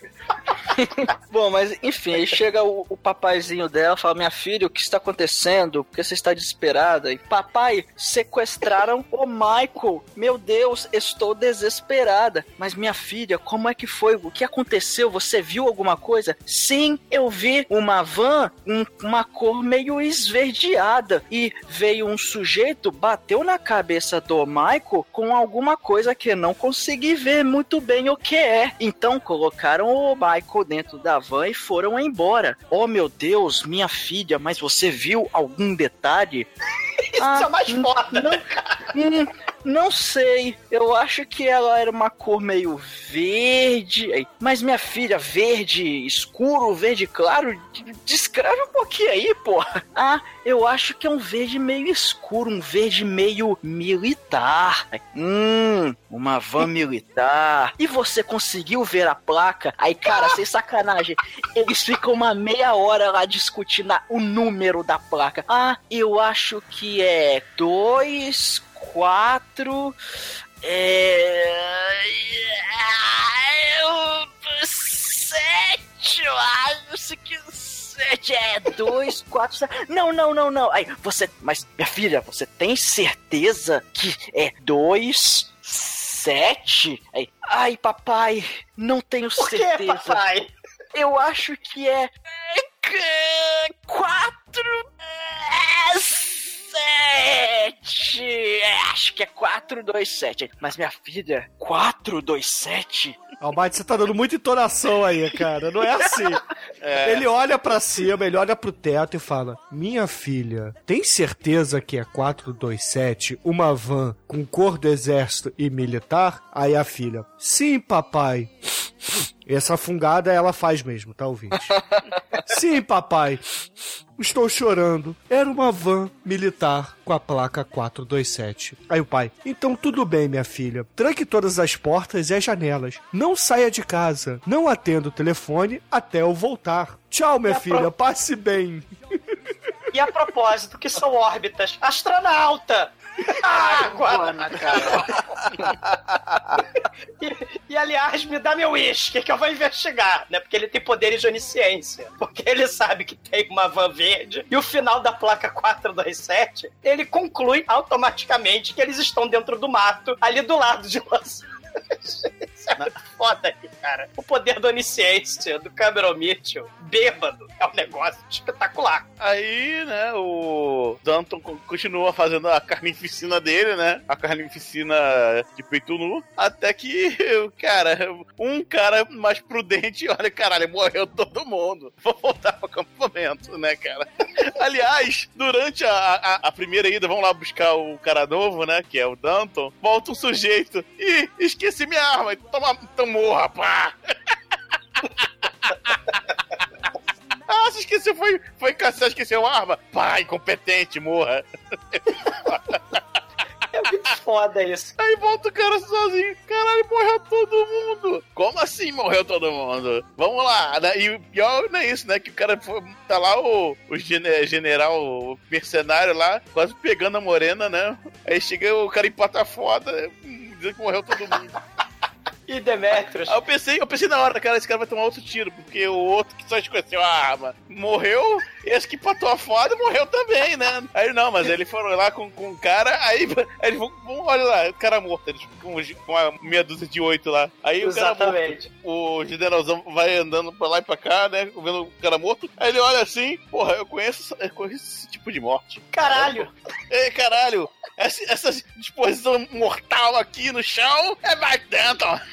Bom, mas enfim, aí chega o, o papaizinho dela, fala: Minha filha, o que está acontecendo? Por que você está desesperada? E papai, sequestraram o Michael. Meu Deus, estou desesperada. Mas minha filha, como é que foi? O que aconteceu? Você viu alguma coisa? Sim, eu vi uma van, um- uma cor meio esverdeada. E veio um sujeito, bateu na cabeça do Michael com alguma coisa que eu não consegui ver muito bem o que é. Então colocaram o Michael dentro da van e foram embora. Oh meu Deus, minha filha, mas você viu algum detalhe? Isso é o mais foda. Não, hum, não sei. Eu acho que ela era uma cor meio verde. Mas minha filha, verde escuro, verde claro, descreve um pouquinho aí, porra. Ah, eu acho que é um verde meio escuro, um verde meio militar. Hum, uma van militar. E você conseguiu ver a placa? Aí, cara, sem sacanagem, eles ficam uma meia hora lá discutindo o número da placa. Ah, eu acho que é 2, 4. É. eu- Sete, eu acho que sete é dois, quatro, sete. Não, não, não, não. Aí, você. Mas, minha filha, você tem certeza que é dois, sete? Aí, ai, papai, não tenho Por que, certeza. papai? Eu acho que é. é, Quatro. É, Sete. É, Acho que é quatro, dois, sete. Mas minha filha, quatro, dois, sete? Almighty, você tá dando muita entonação aí, cara. Não é assim. É. Ele olha pra cima, ele olha pro teto e fala: Minha filha, tem certeza que é 427, uma van com cor do exército e militar? Aí a filha: Sim, papai. Essa fungada ela faz mesmo, tá ouvinte? Sim, papai. Estou chorando. Era uma van militar com a placa 427. Aí o pai: Então tudo bem, minha filha. Tranque todas as portas e as janelas. Não saia de casa. Não atenda o telefone até eu voltar. Tchau, minha filha. pro- Passe bem. E a propósito, que são órbitas? Astronauta! Ana, cara. E, e, aliás, me dá meu uísque que eu vou investigar, né? Porque ele tem poderes de onisciência. Porque ele sabe que tem uma van verde e o final da placa 427, ele conclui automaticamente que eles estão dentro do mato, ali do lado de Los Foda aí, cara. O poder da onisciência do Cameron Mitchell, bêbado, é um negócio espetacular. Aí, né, o Danton co- continua fazendo a carnificina dele, né? A carnificina de peito nu. Até que, cara, um cara mais prudente, olha, caralho, morreu todo mundo. Vou voltar pro acampamento, né, cara? Aliás, durante a, a, a primeira ida, vamos lá buscar o cara novo, né? Que é o Danton. Volta um sujeito. Ih, esqueci minha arma. Toma, então morra, pá. Ah, você esqueceu, foi, foi caçar, esqueceu a arma? Pá, incompetente, morra. É muito foda isso. Aí volta o cara sozinho. Caralho, morreu todo mundo. Como assim morreu todo mundo? Vamos lá. né? E o pior não é isso, né? Que o cara foi, tá lá, o, o gene- general, o mercenário lá, quase pegando a morena, né? Aí chega o cara empata foda, dizendo que morreu todo mundo. E Demetrius? Aí eu pensei, eu pensei na hora, cara, esse cara vai tomar outro tiro, porque o outro que só esqueceu a arma morreu, esse que patou a foda morreu também, né? Aí não, mas eles foram lá com, com o cara, aí, aí eles vão, vão, olha lá, o cara morto, eles ficam com uma meia dúzia de oito lá. Aí o cara Exatamente. morto, o generalzão vai andando pra lá e pra cá, né? Vendo o cara morto. Aí ele olha assim, porra, eu conheço, eu conheço esse tipo de morte. Caralho! Ei, caralho! Essa, essa disposição mortal aqui no chão é mais dentro.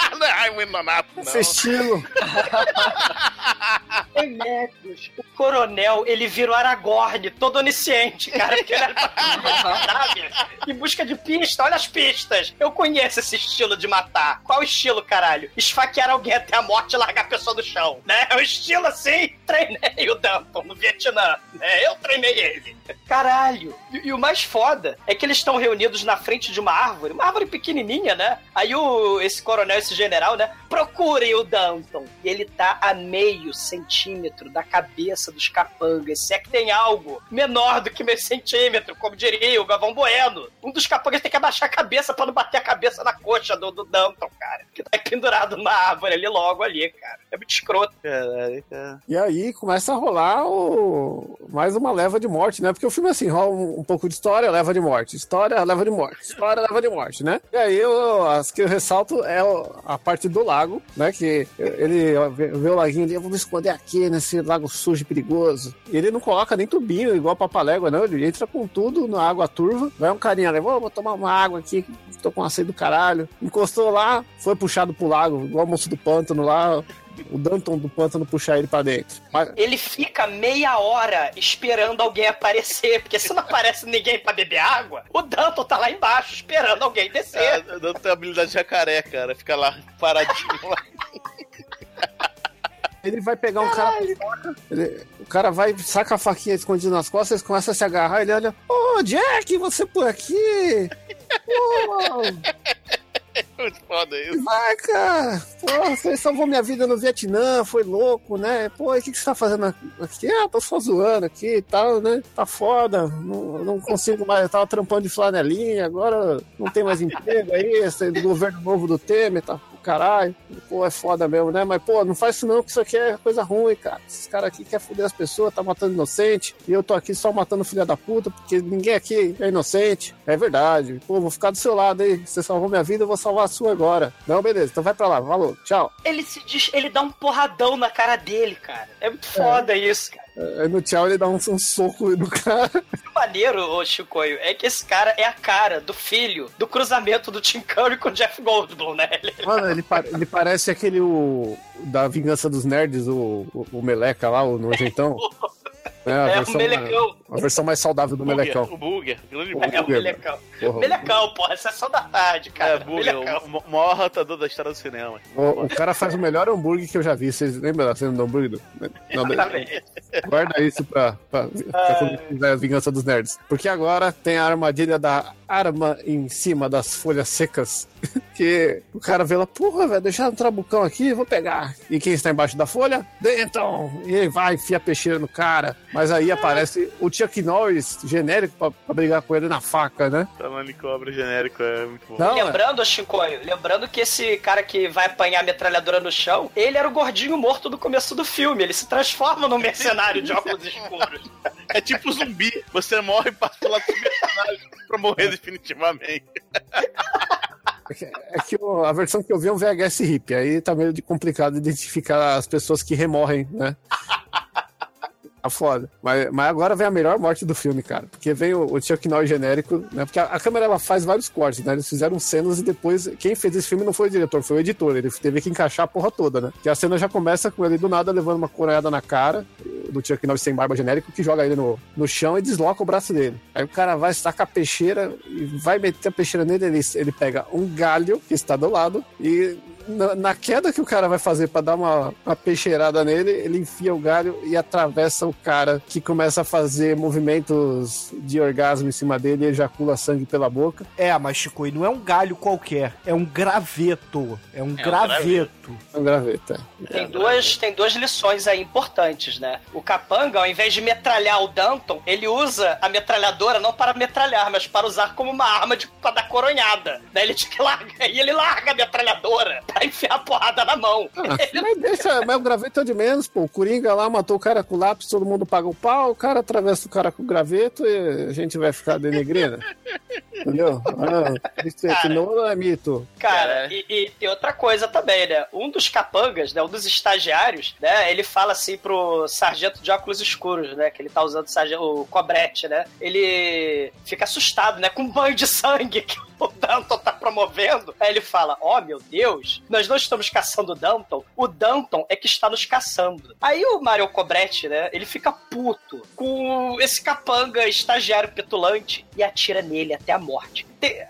não é nonato, não. Esse estilo. Demetrius, o coronel, ele vira o Aragorn, todo onisciente, cara, porque ele era sabe? Em busca de pista, olha as pistas. Eu conheço esse estilo de matar. Qual o estilo, caralho? Esfaquear alguém até a morte e largar a pessoa do chão, né? É um estilo assim. Treinei o Danton no Vietnã, né? Eu treinei ele. Caralho. E, e o mais foda é que eles estão reunidos na frente de uma árvore, uma árvore pequenininha, né? Aí o, esse coronel, esse general, né? Procurem o Danton. E ele tá a meio centímetro da cabeça dos capangas. Se é que tem algo menor do que meio centímetro, como diria o Gavão Bueno. Um dos capangas tem que abaixar a cabeça pra não bater a cabeça na coxa do, do Danton, cara. Que tá pendurado na árvore ali logo ali, cara. É muito escroto. Caralho, cara. E aí começa a rolar o... mais uma leva de morte, né? Porque o filme é assim, rola um, um pouco de história, leva de morte. História, leva de morte. História, leva de morte, né? E aí eu, as que eu ressalto é o- a parte do lago, né? Que ele vê, o laguinho ali, eu vou me esconder aqui nesse lago sujo e perigoso. E ele não coloca nem tubinho, igual papalégua, não. Ele entra com tudo na água turva. Vai um carinha ali, vou, vou tomar uma água aqui, tô com uma sede do caralho. Encostou lá, foi puxado pro lago, igual o moço do pântano lá. O Danton do pântano puxar ele pra dentro. Mas, Ele fica meia hora esperando alguém aparecer, porque se não aparece ninguém pra beber água, o Danton tá lá embaixo esperando alguém descer. É, não tem habilidade de jacaré, cara. Fica lá paradinho lá. Ele vai pegar um cara com faca, ele- o cara vai, saca a faquinha escondida nas costas, eles começam a se agarrar, ele olha, ô Jack, você por aqui? Pô, Muito foda isso. vai, cara. Pô, você salvou minha vida no Vietnã, foi louco, né? Pô, e o que, que você tá fazendo aqui? Ah, tô só zoando aqui e tal, né? Tá foda, não, não consigo mais, eu tava trampando de flanelinha, agora não tem mais emprego aí, esse do governo novo do Temer, tá? Caralho, pô, é foda mesmo, né? Mas, pô, não faz isso não, que isso aqui é coisa ruim, cara. Esses caras aqui querem foder as pessoas, tá matando inocente, e eu tô aqui só matando filha da puta, porque ninguém aqui é inocente. É verdade. Pô, vou ficar do seu lado aí. Você salvou minha vida, eu vou salvar a sua agora. Não, beleza, então vai pra lá, falou, tchau. Ele se diz, ele dá um porradão na cara dele, cara. É muito foda isso, cara. Aí no tchau ele dá um, um soco no cara. O maneiro, ô Chicoio, é que esse cara é a cara do filho do cruzamento do Tim Curry com o Jeff Goldblum, né? Ele- Mano, ele, pa- ele parece aquele o, da Vingança dos Nerds, o, o, o Meleca lá, o nojentão. É, a, É, o versão, Melecão. a versão mais saudável do Melecão. O Booger, grande É, o Booger. Melecão. Porra. Melecão, porra, sessão da tarde, cara. É, Melecão. o, o maior ratador da história do cinema. O, o cara faz o melhor hambúrguer que eu já vi. Vocês lembram da cena do hambúrguer? Não, Exatamente. guarda isso pra, pra, pra quando fizer a vingança dos nerds. Porque agora tem a armadilha da arma em cima das folhas secas. Que o cara vê lá, porra, velho, deixaram um trabucão aqui, vou pegar. E quem está embaixo da folha? Denton! E ele vai, enfia a peixeira no cara. Mas aí aparece o Chuck Norris, genérico, pra, pra brigar com ele na faca, né? Em cobra genérico, é muito bom. Não, é- Lembrando, Chicoio, lembrando que esse cara que vai apanhar a metralhadora no chão, ele era o gordinho morto do começo do filme. Ele se transforma num mercenário de óculos escuros. É tipo zumbi. Você morre e passa do personagem pra morrer definitivamente. É que, é a versão que eu vi é um VHS hip, aí tá meio de complicado identificar as pessoas que remorrem, né? Tá foda. Mas, mas agora vem a melhor morte do filme, cara. Porque vem o, o Chuck Norris genérico, né? Porque a, a câmera ela faz vários cortes, né? Eles fizeram cenas e depois. Quem fez esse filme não foi o diretor, foi o editor. Ele teve que encaixar a porra toda, né? Que a cena já começa com ele do nada levando uma coronhada na cara do Chuck Norris sem barba genérico, que joga ele no, no chão e desloca o braço dele. Aí o cara vai sacar a peixeira e vai meter a peixeira nele, ele, ele pega um galho que está do lado e na, na queda que o cara vai fazer pra dar uma, uma peixeirada nele, ele enfia o galho e atravessa o cara que começa a fazer movimentos de orgasmo em cima dele e ejacula sangue pela boca. É, mas Chico, e não é um galho qualquer, é um graveto. É um graveto. É um graveta. Tem duas, tem duas lições aí importantes, né? O Capanga, ao invés de metralhar o Danton, ele usa a metralhadora não para metralhar, mas para usar como uma arma de, pra dar coronhada. Daí ele te larga, e ele larga a metralhadora pra enfiar a porrada na mão. Ah, mas deixa, mas o graveto é de menos, pô. O Coringa lá matou o cara com lápis, todo mundo paga o pau, o cara atravessa o cara com o graveto e a gente vai ficar denegrindo. Entendeu? Ah, isso é que não é mito. Cara, e, e tem outra coisa também, né? Um dos capangas, né? Um dos estagiários, né? Ele fala assim pro sargento de óculos escuros, né? Que ele tá usando o, sargento, o cobrete, né? Ele fica assustado, né? Com um banho de sangue que o Danton tá promovendo. Aí ele fala: Ó, oh, meu Deus, nós não estamos caçando o Danton, o Danton é que está nos caçando. Aí o Mario Cobretti, né, ele fica puto com esse capanga estagiário petulante e atira nele até a morte. Tem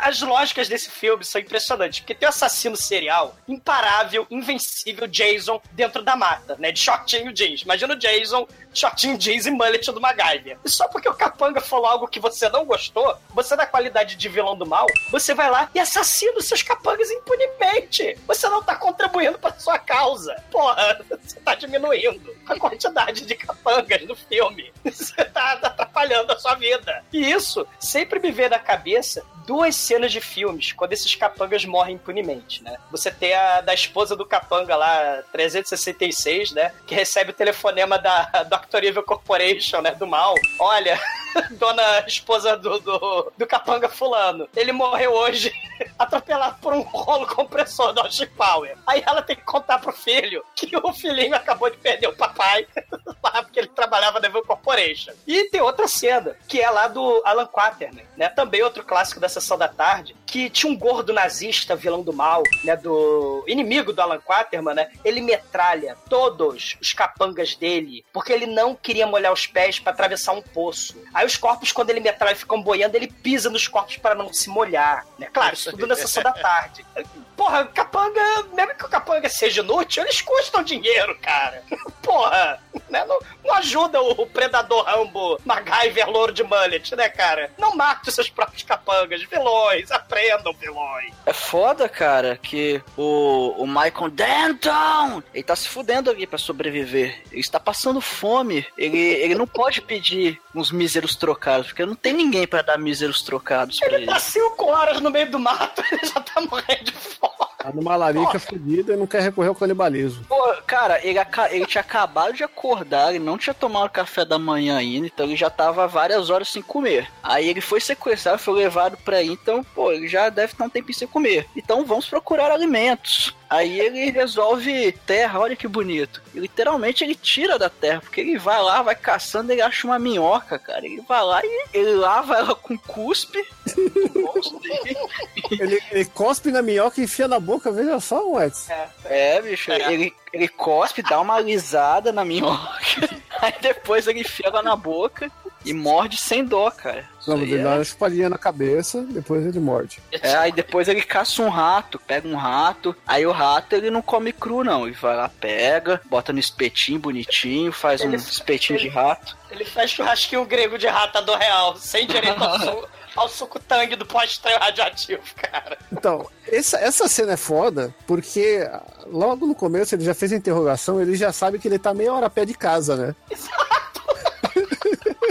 as lógicas desse filme são impressionantes, porque tem um assassino serial imparável, invencível, Jason, dentro da mata, né? De shortinho jeans. Imagina o Jason, shortinho jeans e mullet do MacGyver. E só porque o capanga falou algo que você não gostou, você na qualidade de vilão do mal, você vai lá e assassina os seus capangas impunemente. Você não tá contribuindo pra sua causa. Porra, você tá diminuindo a quantidade de capangas no filme. Você tá atrapalhando a sua vida. E isso sempre me vê na cabeça duas cenas de filmes quando esses capangas morrem impunemente, né? Você tem a da esposa do capanga lá, 366, né? Que recebe o telefonema da Doctor Evil Corporation, né? Do mal. Olha, dona esposa do, do, do capanga fulano, ele morreu hoje atropelado por um rolo compressor do Austin Power. Aí ela tem que contar pro filho que o filhinho acabou de perder o papai lá porque ele trabalhava na Evil Corporation. E tem outra cena, que é lá do Alan Quaterman, né? Também outro clássico da Sessão da Tarde, que tinha um gordo nazista, vilão do mal, né? Do inimigo do Alan Quaterman, né? Ele metralha todos os capangas dele, porque ele não queria molhar os pés para atravessar um poço. Aí os corpos, quando ele metralha ficam boiando, ele pisa nos corpos para não se molhar, né? Claro, isso tudo na Sessão da Tarde. Porra, capanga, mesmo que o capanga seja inútil, eles custam dinheiro, cara. Porra, né? Não, não ajuda o predador Rambo, MacGyver, louro de mullet, né, cara? Não mate os seus próprios capangas, vilões, aprendam vilões. É foda, cara, que o, o Michael Denton, ele tá se fudendo ali pra sobreviver. Ele está passando fome. Ele, ele não pode pedir uns míseros trocados, porque não tem ninguém para dar míseros trocados pra ele. Ele tá cinco horas no meio do mato, ele já tá morrendo de fome. Tá numa larica fodida e não quer recorrer ao canibalismo. Pô, cara, ele, ele tinha acabado de acordar, ele não tinha tomado café da manhã ainda, então ele já tava várias horas sem comer. Aí ele foi sequestrado, foi levado pra aí, então, pô, ele já deve estar um tempinho sem comer. Então vamos procurar alimentos. Aí ele resolve terra, olha que bonito. E, literalmente ele tira da terra, porque ele vai lá, vai caçando, ele acha uma minhoca, cara. Ele vai lá e ele lava ela com cuspe. ele, ele, cospe na minhoca e enfia na boca, veja só, Wes. É, é, bicho, é. Ele, ele cospe, dá uma alisada na minhoca. Aí depois ele enfia ela na boca e morde sem dó, cara. Não, ele é... dá uma chupadinha na cabeça, depois ele morde. É, aí depois ele caça um rato, pega um rato, aí o rato ele não come cru, não. Ele vai lá, pega, bota no espetinho bonitinho, faz ele, um espetinho ele, de rato. Ele faz churrasquinho grego de rata do real, sem direito ao, su, ao suco tangue do pós-treino radioativo, cara. Então, essa, essa cena é foda, porque logo no começo ele já fez a interrogação, ele já sabe que ele tá meia hora a pé de casa, né? Exato!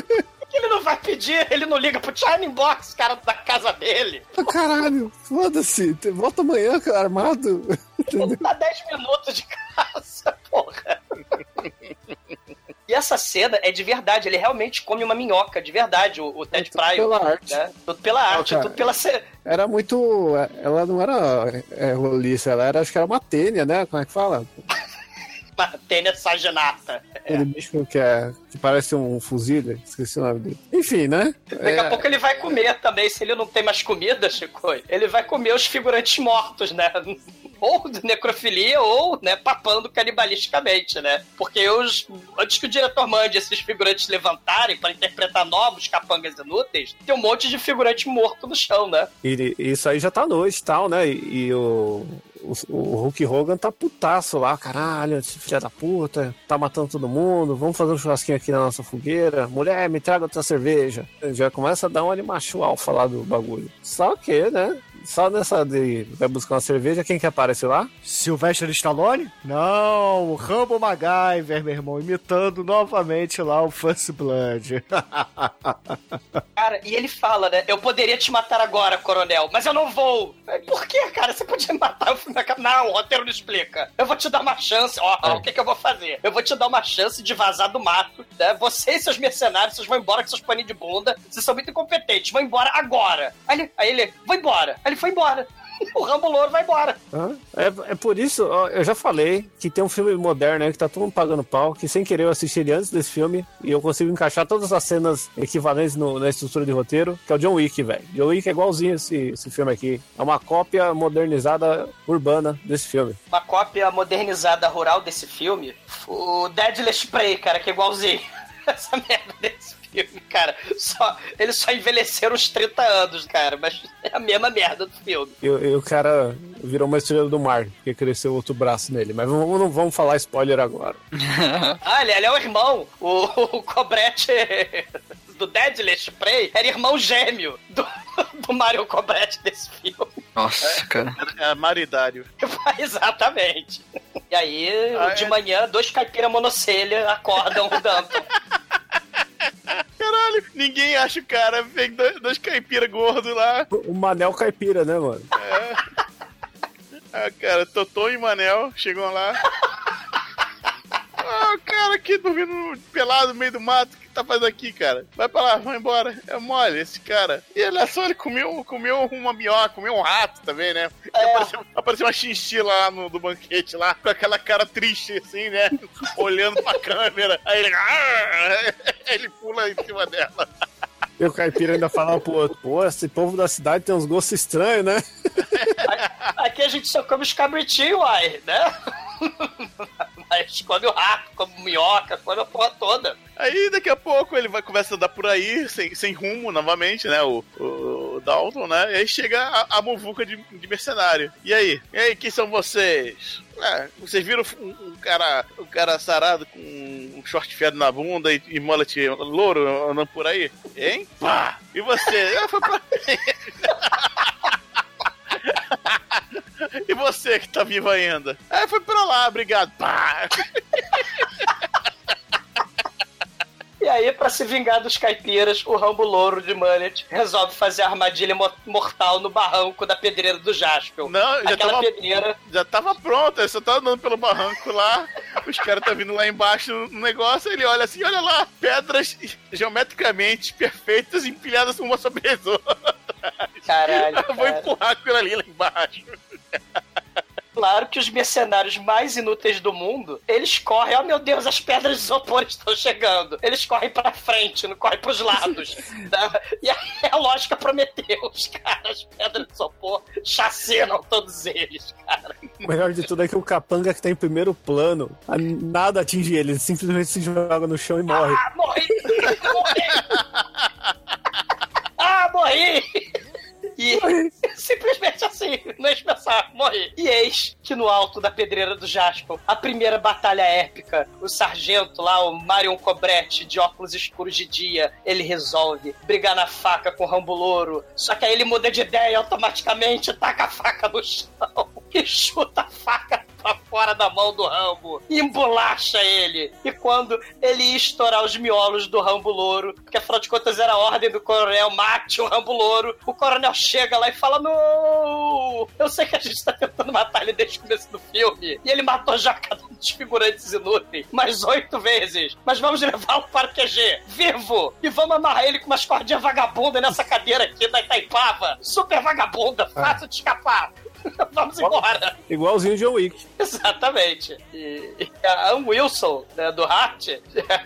ele não vai pedir, ele não liga pro Shining Box, cara, da casa dele. Caralho, foda-se, volta amanhã, cara, armado. Ele tá 10 minutos de casa, porra. E essa cena é de verdade, ele realmente come uma minhoca, de verdade, o, o Ted Pryor. Pela arte. Né? Tudo pela arte, tudo pela. Era muito. Ela não era é, roliça, ela era, acho que era uma tênia, né? Como é que fala? Tênia saginata. Aquele é. bicho que, é, que parece um fuzil, esqueci o nome dele. Enfim, né? Daqui é... a pouco ele vai comer também, se ele não tem mais comida, Chico. Ele vai comer os figurantes mortos, né? ou de necrofilia ou, né, papando canibalisticamente, né? Porque os, antes que o diretor mande esses figurantes levantarem para interpretar novos capangas inúteis, tem um monte de figurante morto no chão, né? E isso aí já tá noite e tal, né? E, e o, o, o Hulk Hogan tá putaço lá, caralho, filho da puta, tá matando todo mundo, vamos fazer um churrasquinho aqui na nossa fogueira, mulher, me traga outra cerveja. Já começa a dar um macho alfa lá do bagulho. Só que, né, só nessa de vai buscar uma cerveja, quem que aparece lá? Sylvester Stallone? Não, o Rambo MacGyver, meu irmão, imitando novamente lá o First Blood. cara, e ele fala, né? Eu poderia te matar agora, coronel, mas eu não vou. Por que, cara? Você podia matar o Não, o roteiro não explica. Eu vou te dar uma chance. Ó, ó, é. o que, que eu vou fazer? Eu vou te dar uma chance de vazar do mato. Né? Você e seus mercenários, vocês vão embora com seus paninhos de bunda. Vocês são muito incompetentes. Vão embora agora. Aí ele, aí ele vou embora. Aí ele foi embora. o Rambo Louro vai embora. É, é por isso, ó, eu já falei que tem um filme moderno aí que tá todo mundo pagando pau, que sem querer eu assisti ele antes desse filme e eu consigo encaixar todas as cenas equivalentes no- na estrutura de roteiro, que é o John Wick, velho. John Wick é igualzinho esse, esse filme aqui. É uma cópia modernizada urbana desse filme. Uma cópia modernizada rural desse filme. O Deadly Spray, cara, que é igualzinho. Essa merda desse filme, cara. Só, eles só envelheceram uns 30 anos, cara, mas é a mesma merda do filme. E, e o cara virou uma estrela do mar, porque cresceu outro braço nele. Mas vamos, não vamos falar spoiler agora. Ah, ele, ele é o irmão. O, o Cobrete do Deadly Spray era irmão gêmeo do, do Mario Cobrete desse filme. Nossa, cara. É maridário. Exatamente. E aí, Ah, de é? manhã, dois caipira monocelha acordam o Danton. Caralho, ninguém acha o cara. Vem dois, dois caipira gordos lá. O Manel Caipira, né, mano? Ah, cara, Totô e Manel chegam lá. Ah, o cara aqui dormindo pelado no meio do mato. O que tá fazendo aqui, cara? Vai pra lá, vai embora. É mole esse cara. E olha só, ele comeu, comeu uma minhoca, comeu um rato também, né? Apareceu, apareceu uma chinchila lá no do banquete lá, com aquela cara triste assim, né? Olhando pra câmera. Aí ele. "Ah!" Ele pula em cima dela. E o Caipira ainda falava pro outro, pô, esse povo da cidade tem uns gostos estranhos, né? Aqui a gente só come os cabritinhos, uai, né? Mas come o rato, come minhoca, come a porra toda. Aí daqui a pouco ele vai começa a andar por aí, sem, sem rumo novamente, né? O, o Dalton, né? E aí chega a, a muvuca de, de mercenário. E aí? E aí, quem são vocês? Ah, vocês viram um, um cara um cara sarado com um short fiado na bunda e, e mullet louro andando por aí? Hein? Pá! E você? Ah, foi pra... e você que tá vivo ainda? Ah, foi pra lá, obrigado. Pá! E aí, pra se vingar dos caipiras, o Rambo Louro de Mullet resolve fazer a armadilha mo- mortal no barranco da pedreira do Jaspel. Não, já Aquela tava, pedreira. já tava pronta, ele só tá andando pelo barranco lá, os caras tá vindo lá embaixo no negócio, ele olha assim, olha lá, pedras geometricamente perfeitas empilhadas uma sobre as outras. Caralho, Eu vou cara. empurrar aquilo ali lá embaixo. Claro que os mercenários mais inúteis do mundo, eles correm, oh meu Deus, as pedras de isopor estão chegando. Eles correm pra frente, não correm pros lados. tá? E a lógica prometeu, os caras, as pedras de isopor chacinam todos eles, cara. O melhor de tudo é que o capanga que tá em primeiro plano, nada atinge ele, ele simplesmente se joga no chão e morre. Ah, morri! morri! Ah, morri! E simplesmente assim, não é pensar, morri. E eis que no alto da pedreira do Jasper, a primeira batalha épica, o sargento lá, o Marion Cobretti, de óculos escuros de dia, ele resolve brigar na faca com o Rambo Louro. Só que aí ele muda de ideia e automaticamente taca a faca no chão e chuta a faca pra fora da mão do Rambo embolacha ele. E quando ele ia estourar os miolos do Rambo Louro, porque afinal de contas era a ordem do coronel, mate o Rambo Louro, o coronel chega lá e fala: Não! Eu sei que a gente tá tentando matar ele desde o começo do filme. E ele matou já cada um dos figurantes inúteis, mais oito vezes. Mas vamos levá-lo para o QG, vivo! E vamos amarrar ele com umas cordinhas vagabundas nessa cadeira aqui da Itaipava. Super vagabunda, fácil de escapar. Vamos embora. Igualzinho o John Wick. Exatamente. E, e a Ann Wilson, né, do Hart,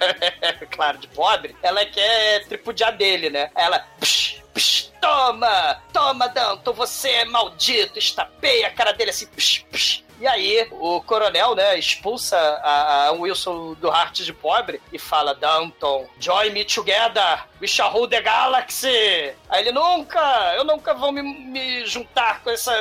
claro, de pobre, ela quer tripudiar dele, né? Ela, psh, psh, toma, toma, Danton, você é maldito, estapeia a cara dele assim, psh, psh. E aí, o coronel, né, expulsa a, a Wilson do Hart de pobre e fala: Danton, join me together, rule the galaxy. Aí ele: Nunca, eu nunca vou me, me juntar com essa,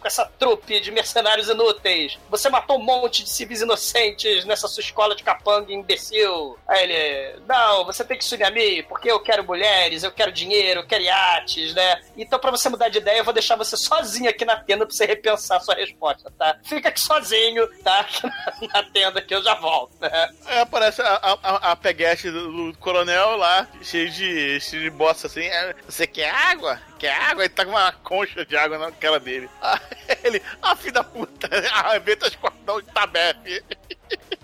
com essa trupe de mercenários inúteis. Você matou um monte de civis inocentes nessa sua escola de capanga imbecil. Aí ele: Não, você tem que se unir a mim, porque eu quero mulheres, eu quero dinheiro, eu quero iates, né? Então, pra você mudar de ideia, eu vou deixar você sozinho aqui na tenda pra você repensar a sua resposta, tá? Fica aqui sozinho, tá? Aqui na, na tenda que eu já volto, né? Aí aparece a, a, a- a peguete do, do coronel lá, cheio de, cheio de bosta assim. É, Você quer água? Quer água? Ele tá com uma concha de água na cara dele. Aí ele, ah, filho da puta, arrebenta as cordão de tabefe.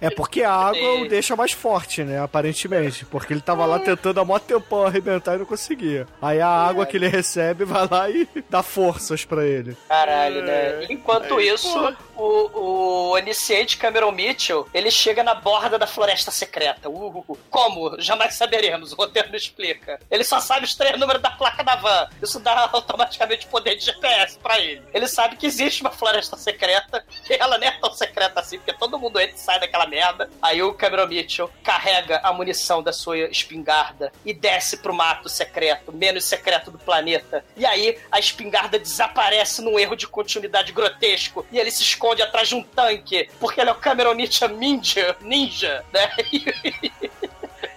É porque a água o deixa mais forte, né? Aparentemente. Porque ele tava lá tentando há mó tempão arrebentar e não conseguia. Aí a água que ele recebe vai lá e dá forças pra ele. Caralho, né? Enquanto isso, o, o onisciente Cameron Mitchell, ele chega na borda da floresta secreta. Uh. Como? Jamais saberemos. O roteiro não explica. Ele só sabe os três números da placa da van. Isso dá automaticamente poder de GPS pra ele. Ele sabe que existe uma floresta secreta. E ela não é tão secreta assim, porque todo mundo entra e sai daquela merda. Aí o Cameron Mitchell carrega a munição da sua espingarda e desce pro mato secreto, menos secreto do planeta. E aí a espingarda desaparece num erro de continuidade grotesco. E ele se esconde atrás de um tanque, porque ele é o Cameron Mitchell ninja, ninja, né?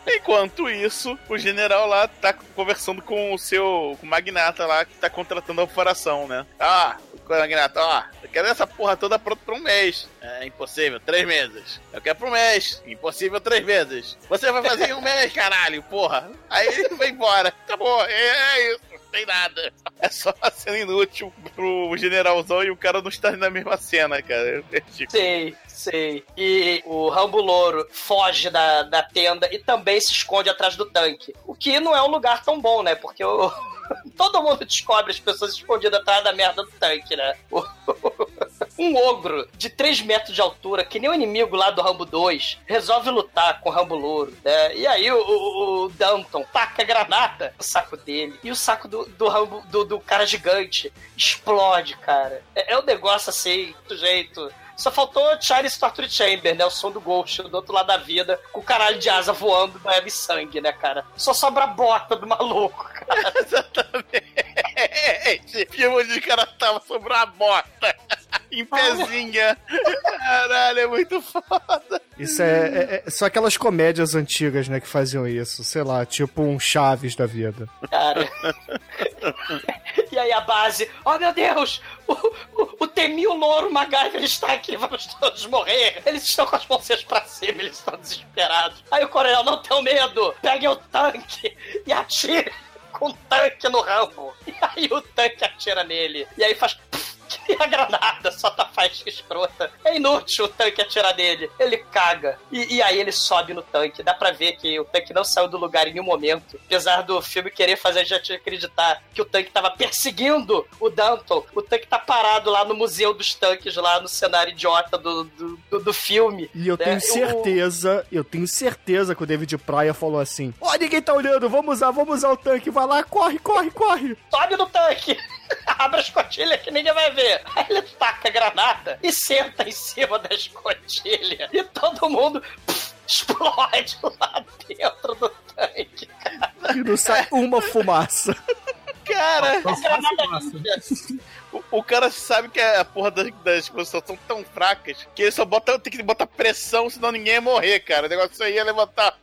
Enquanto isso, o general lá tá conversando com o seu magnata lá que tá contratando a operação, né? Ah, o magnata, ó, eu quero essa porra toda pronta pra um mês. É impossível, três meses. Eu quero pra um mês. Impossível, três meses. Você vai fazer em um mês, caralho, porra. Aí ele vai embora. Acabou, é, é isso. Tem nada. É só uma cena inútil pro generalzão e o cara não está na mesma cena, cara. É tipo- Sei, sei. E o Rambo Louro foge da, da tenda e também se esconde atrás do tanque. O que não é um lugar tão bom, né? Porque o... todo mundo descobre as pessoas escondidas atrás da merda do tanque, né? Um ogro de 3 metros de altura, que nem o inimigo lá do Rambo 2, resolve lutar com o Rambo Louro, né? E aí o, o, o Danton taca a granada no saco dele. E o saco do, do Rambo, do, do cara gigante, explode, cara. É, é um negócio assim, do jeito. Só faltou Charles Torture Chamber, né? O som do Ghost do outro lado da vida, com o caralho de asa voando, de sangue, né, cara? Só sobra a bota do maluco, cara. Exatamente. Filme o cara tava sobre a bota. Em pezinha. Caralho, é muito foda. Isso é, é- é- São aquelas comédias antigas, né, que faziam isso. Sei lá, tipo um Chaves da vida. cara. e aí a base, oh meu Deus, o, o, o Temil Louro MacGyver está aqui, vamos todos morrer. Eles estão com as mãozinhas pra cima, eles estão desesperados. Aí o coronel, não tenham medo, peguem o tanque e atire com o tanque no Rambo. E aí o tanque atira nele. E aí faz... E a granada solta faísca escrota. É inútil o tanque atirar nele. Ele caga. E, e aí ele sobe no tanque. Dá pra ver que o tanque não saiu do lugar em nenhum momento. Apesar do filme querer fazer a gente acreditar que o tanque tava perseguindo o Danton. O tanque tá parado lá no Museu dos Tanques, lá no cenário idiota do, do, do, do filme. E eu né? tenho certeza, eu tenho certeza que o David Pryor falou assim: Ó, ninguém tá olhando, vamos usar, vamos usar o tanque, vai lá, corre, corre, corre. sobe no tanque. Abre a escotilha que ninguém vai ver. Aí ele taca a granada e senta em cima da escotilha. E todo mundo pff, explode lá dentro do tanque. E não sai uma fumaça. Cara, A granada ninja. O, cara sabe que a porra das, das são tão fracas que ele só bota, tem que botar pressão, senão ninguém ia morrer, cara. O negócio aí é levantar,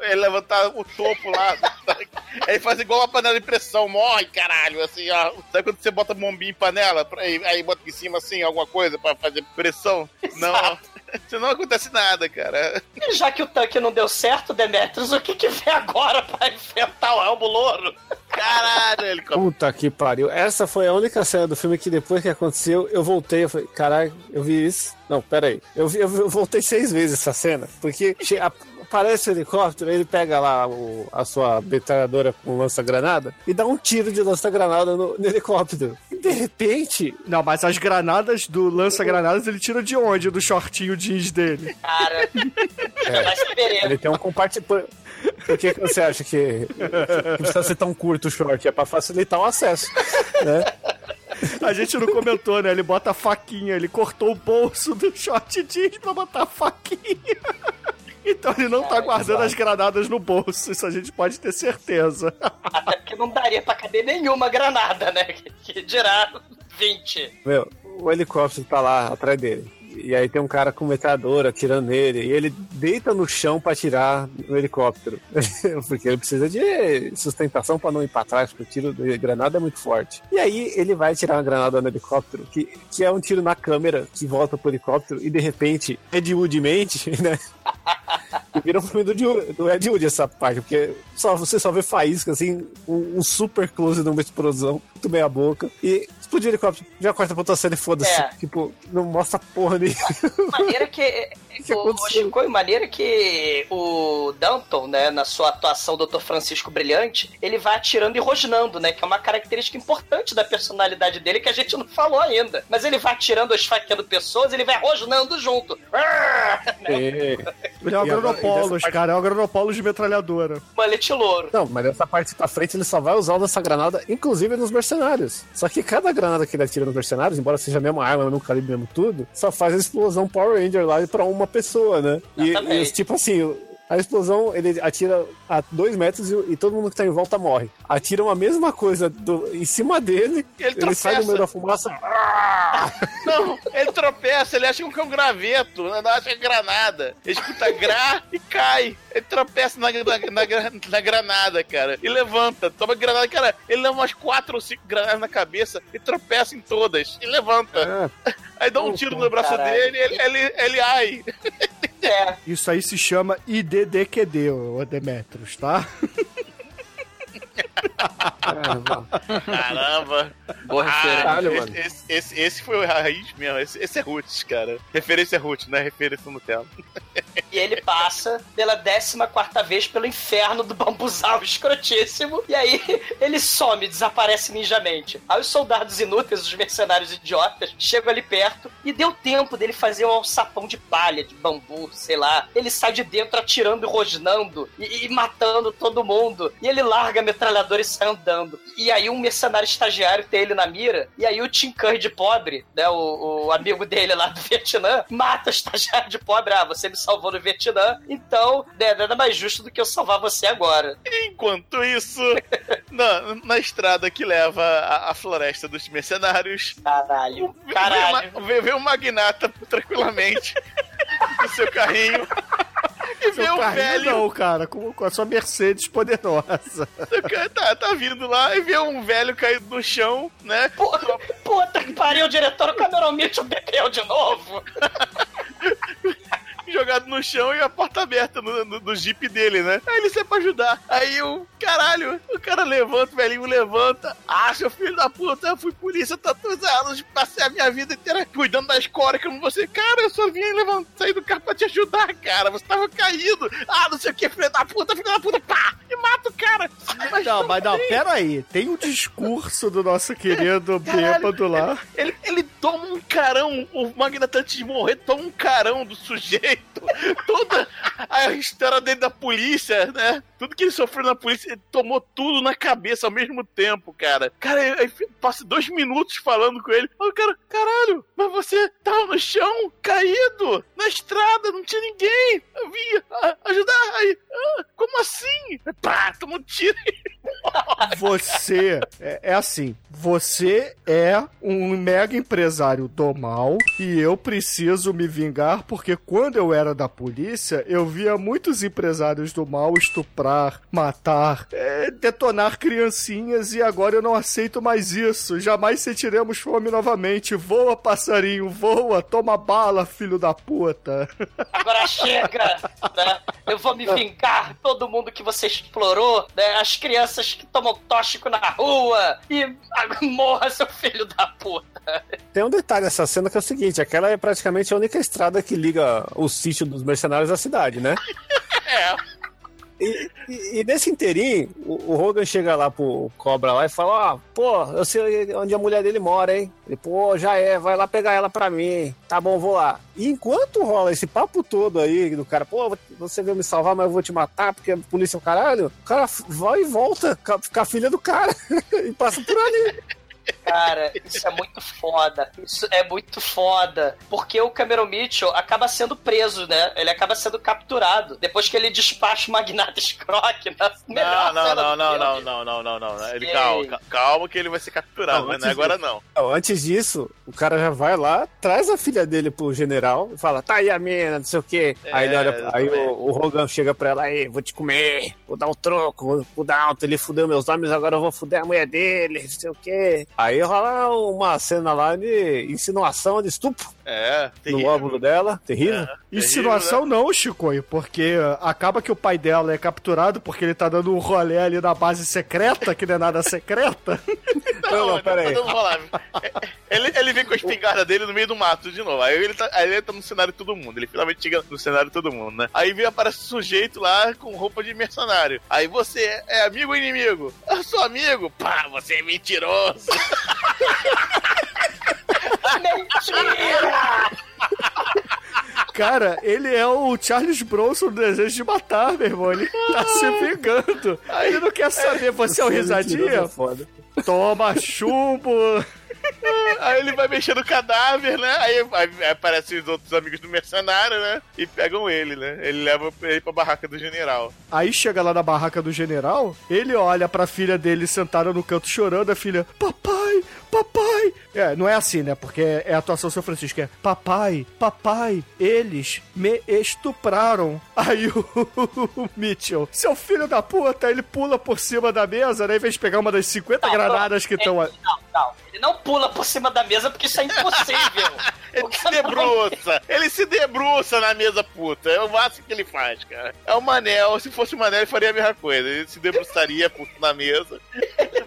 é levantar o topo lá. aí faz igual uma panela de pressão, morre, caralho. Assim, ó. Sabe quando você bota bombinha em panela, aí, aí bota em cima assim alguma coisa pra fazer pressão? Não. Isso não acontece nada, cara. E já que o tanque não deu certo, Demetrius, o que que vem agora pra enfrentar o Rambo Louro? Caralho, ele Puta que pariu. Essa foi a única cena do filme que depois que aconteceu, eu voltei. Eu falei, caralho, eu vi isso. Não, pera aí. Eu, vi- eu, voltei seis vezes essa cena. Porque a- aparece o helicóptero, ele pega lá o- a sua metralhadora com lança-granada e dá um tiro de lança-granada no, no helicóptero. E de repente, Não, mas as granadas do lança-granadas ele tira de onde? Do shortinho jeans dele. Cara, saber. ele tem um compartimento. Por que que você acha que, que precisa ser tão curto o short? É pra facilitar o acesso. Né? A gente não comentou, né? Ele bota a faquinha, ele cortou o bolso do short jeans pra botar a faquinha. Então ele não tá guardando as granadas no bolso, isso a gente pode ter certeza. Até porque não daria pra caber nenhuma granada, né? Que, que dirá 20. Meu, o helicóptero tá lá atrás dele. E aí tem um cara com metralhadora atirando nele. E ele deita no chão pra atirar no helicóptero. porque ele precisa de sustentação pra não ir pra trás, porque o tiro de granada é muito forte. E aí ele vai tirar uma granada no helicóptero, que, que é um tiro na câmera que volta pro helicóptero. E de repente, Ed Wood mente, né? E vira um filme do, do Ed Wood essa parte, porque só, você só vê faísca, assim, um, um super close numa explosão, muito meia boca, e explodiu o helicóptero, já corta pra outra cena e foda-se. É. Tipo, não mostra porra nenhuma. maneira que é, que O? Chico, maneira que o Danton, né, na sua atuação Dr. Francisco Brilhante, ele vai atirando e rosnando, né, que é uma característica importante da personalidade dele que a gente não falou ainda. Mas ele vai atirando, esfaqueando pessoas, ele vai rosnando junto. É. Ele é Dessa parte- cara. É o Agronopolos de metralhadora. Malete louro. Não, mas dessa parte pra frente ele só vai usar essa granada, inclusive nos mercenários. Só que cada granada que ele atira nos mercenários, embora seja a mesma arma, mesmo calibre, mesmo tudo, só faz a explosão Power Ranger lá pra uma pessoa, né? E, e, tipo assim, a explosão ele atira a dois metros e, e todo mundo que tá em volta morre. Atiram a mesma coisa do- em cima dele, ele ele, sai do meio da fumaça. Não, ele tropeça, ele acha que é um graveto, não acha que é granada. Ele escuta gra e cai. Ele tropeça na, na, na, na granada, cara. E levanta, toma granada, cara. Ele leva umas quatro ou cinco granadas na cabeça e tropeça em todas. E levanta. É, Aí dá um tiro no braço Caralho. dele e ele, ele, ele ai. É. Isso aí se chama IDDQD, ô Demetrius, tá? É, Caramba. Boa referência. Caralho, esse, mano. esse, esse, esse foi o raiz mesmo. Esse, esse é Roots, cara. Referência Roots, não é referência no tema. E ele passa pela 14 vez pelo inferno do bambuzal escrotíssimo. E aí ele some, desaparece ninjamente. Aí os soldados inúteis, os mercenários idiotas, chegam ali perto e deu tempo dele fazer um alçapão de palha, de bambu, sei lá. Ele sai de dentro atirando e rosnando e, e matando todo mundo. E ele larga a metralhadora e sai andando. E aí um mercenário estagiário tem ele na mira. E aí o Tim Curry de pobre, né, o, o amigo dele lá do Vietnã, mata o estagiário de pobre. Ah, você me salvou no Vietnã, então né, nada mais justo do que eu salvar você agora. Enquanto isso, na, na estrada que leva à, à floresta dos mercenários, Caralho. vê- Caralho. Vê, uma- vê, vê um magnata tranquilamente no seu carrinho. E vê Seu um carrinho velho. não, cara, com, com a sua Mercedes poderosa. Tá, tá vindo lá e vê um velho caído no chão, né? Puta, puta que pariu, o diretor, o Cameron Mitchell bebeu de novo. Jogado no chão e a porta aberta no, no- do jeep dele, né? Aí ele sai pra ajudar. Aí o caralho, o cara levanta, o velhinho levanta. Ah, seu filho da puta, eu fui polícia tantos anos, passei a minha vida inteira cuidando da escória como você. Cara, eu só vim levantar, sair do carro pra te ajudar, cara. Você tava caído. Ah, não sei o que, filho da puta, filho da puta, pá! E mata o cara. Mas Não, mas não, pera aí. Tem o discurso do nosso querido bêbado lá. Ele, ele toma um carão, o Magnata antes de morrer toma um carão do sujeito. Toda a história dele da polícia, né? Tudo que ele sofreu na polícia, ele tomou tudo na cabeça ao mesmo tempo, cara. Cara, aí passa dois minutos falando com ele. Aí o cara, caralho, mas você tava no chão, caído, na estrada, não tinha ninguém. Eu vim ajudar. Aí, ah, como assim? Pá, toma um tiro. Você é, é assim, você é um mega empresário do mal e eu preciso me vingar porque quando eu era da polícia, eu via muitos empresários do mal estuprar, matar, é, detonar criancinhas e agora eu não aceito mais isso. Jamais sentiremos fome novamente. Voa, passarinho, voa, toma bala, filho da puta. Agora chega, né? Eu vou me vingar todo mundo que você explorou, né? As crianças que tomam tóxico na rua e morra seu filho da puta. Tem um detalhe nessa cena que é o seguinte: aquela é praticamente a única estrada que liga o sítio dos mercenários à cidade, né? É. E, e- nesse inteirinho, o, o Hogan chega lá pro Cobra lá e fala: Ó, pô, eu sei onde a mulher dele mora, hein? Ele, pô, já é, vai lá pegar ela pra mim. Tá bom, vou lá. E enquanto rola esse papo todo aí do cara, pô, você veio me salvar, mas eu vou te matar porque a polícia é o caralho, o cara vai e volta com a filha do cara e passa por ali. Cara, isso é muito foda. Isso é muito foda. Porque o Cameron Mitchell acaba sendo preso, né? Ele acaba sendo capturado. Depois que ele despacha o Magnata Scrock na Não, melhor não, cena não, do não, filme. não, não, não, não, não, não. Ele, calma, ca- calma que ele vai ser capturado, Não, mas antes não é agora disso. não. Não, Antes disso, o cara já vai lá, traz a filha dele pro general e fala: tá aí a mina, não sei o quê. É, aí ele olha, aí o, o Hogan chega pra ela: aí, vou te comer, vou dar um troco, vou, vou dar alto. Ele fudeu meus homens, agora eu vou fuder a mulher dele, não sei o quê. Aí rola uma cena lá de insinuação de estupro É, no óvulo dela, terrível. Insinuação não, Chicoio, porque uh, acaba que o pai dela é capturado porque ele tá dando um rolê ali na base secreta, que não é nada secreta. Não, não, pera aí. Vamos falar. É, Ele, ele vem com a espingarda dele no meio do mato de novo. Aí ele tá, aí ele tá no cenário de todo mundo. Ele finalmente chega no cenário de todo mundo, né? Aí vem aparece um sujeito lá com roupa de mercenário. Aí você é amigo ou inimigo? Eu sou amigo. Pá, você é mentiroso. Mentira! Cara, ele é o Charles Bronson do Desejo de Matar, meu irmão. Ele tá se vingando. Ele não quer saber, você é o risadinha? Foda. Toma chumbo. Aí ele vai mexer no cadáver, né? Aí, aí aparecem os outros amigos do mercenário, né? E pegam ele, né? Ele leva ele pra barraca do general. Aí chega lá na barraca do general, ele olha pra filha dele sentada no canto chorando, a filha, papai, papai. É, não é assim, né? Porque é a atuação do São Francisco, é papai, papai, eles me estupraram. Aí o, o Mitchell, seu filho da puta, ele pula por cima da mesa, né? Em vez de pegar uma das 50 Não, granadas que estão ali. Não, não. Ele não pula por cima da mesa porque isso é impossível. Ele se debruça, ele se debruça na mesa puta. É o máximo que ele faz, cara. É o Manel, se fosse o Manel, ele faria a mesma coisa. Ele se debruçaria puto na mesa.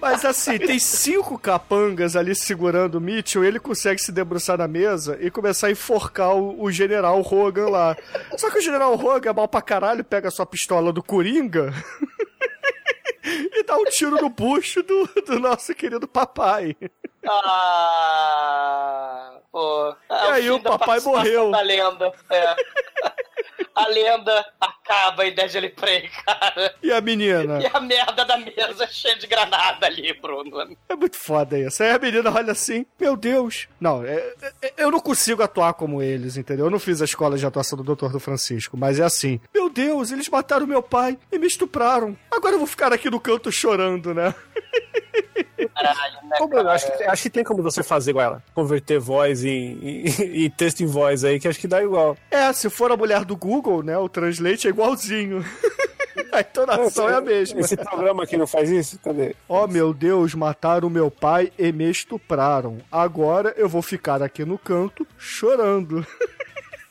Mas assim, tem cinco capangas ali segurando o Mitchell, ele consegue se debruçar na mesa e começar a enforcar o, o general Hogan lá. Só que o general Hogan é mal pra caralho, pega a sua pistola do Coringa e dá um tiro no bucho do, do nosso querido papai. Ah, pô. É E aí o papai morreu. Da lenda. É. A lenda acaba em Deadly Prey, cara. E a menina? E a merda da mesa cheia de granada ali, Bruno. É muito foda isso. Aí a menina olha assim, meu Deus. Não, é- é- eu não consigo atuar como eles, entendeu? Eu não fiz a escola de atuação do Dr. do Francisco, mas é assim. Meu Deus, eles mataram meu pai e me estupraram. Agora eu vou ficar aqui no canto chorando, né? Caralho, né, Como cara? acho, que, acho que tem como você fazer igual ela. Converter voz em, em- em texto em voz aí, que acho que dá igual. É, se for a mulher do Google, né? O Translate é igualzinho. a entonação é a mesma. Esse programa aqui não faz isso? Cadê? Oh meu Deus, mataram meu pai e me estupraram. Agora eu vou ficar aqui no canto chorando.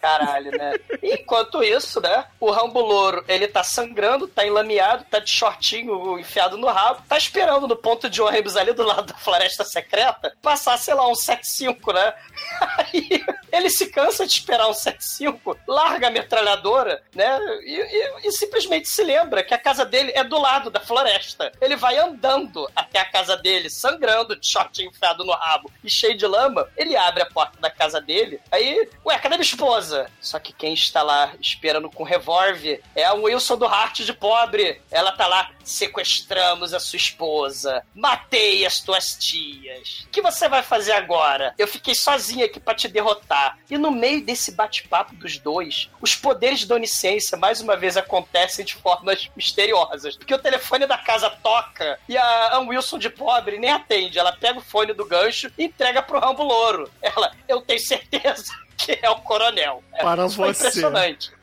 Caralho, né? Enquanto isso, né? O Rambo Louro, ele tá sangrando, tá enlameado, tá de shortinho enfiado no rabo, tá esperando no ponto de ônibus ali do lado da floresta secreta passar, sei lá, um 75, né? Aí ele se cansa de esperar um 75, larga a metralhadora, né? E, e- e simplesmente se lembra que a casa dele é do lado da floresta. Ele vai andando até a casa dele, sangrando, de shortinho enfiado no rabo e cheio de lama. Ele abre a porta da casa dele, aí, ué, cadê minha esposa? Só que quem está lá esperando com revólver é a Wilson do Hart de pobre. Ela tá lá, sequestramos a sua esposa, matei as tuas tias. O que você vai fazer agora? Eu fiquei sozinha aqui pra te derrotar. E no meio desse bate-papo dos dois, os poderes da onisciência mais uma vez acontecem de formas misteriosas. Porque o telefone da casa toca e a Ann Wilson de pobre nem atende. Ela pega o fone do gancho e entrega pro Rambo Louro. Ela, eu tenho certeza que é o coronel. É, Para isso foi você. impressionante.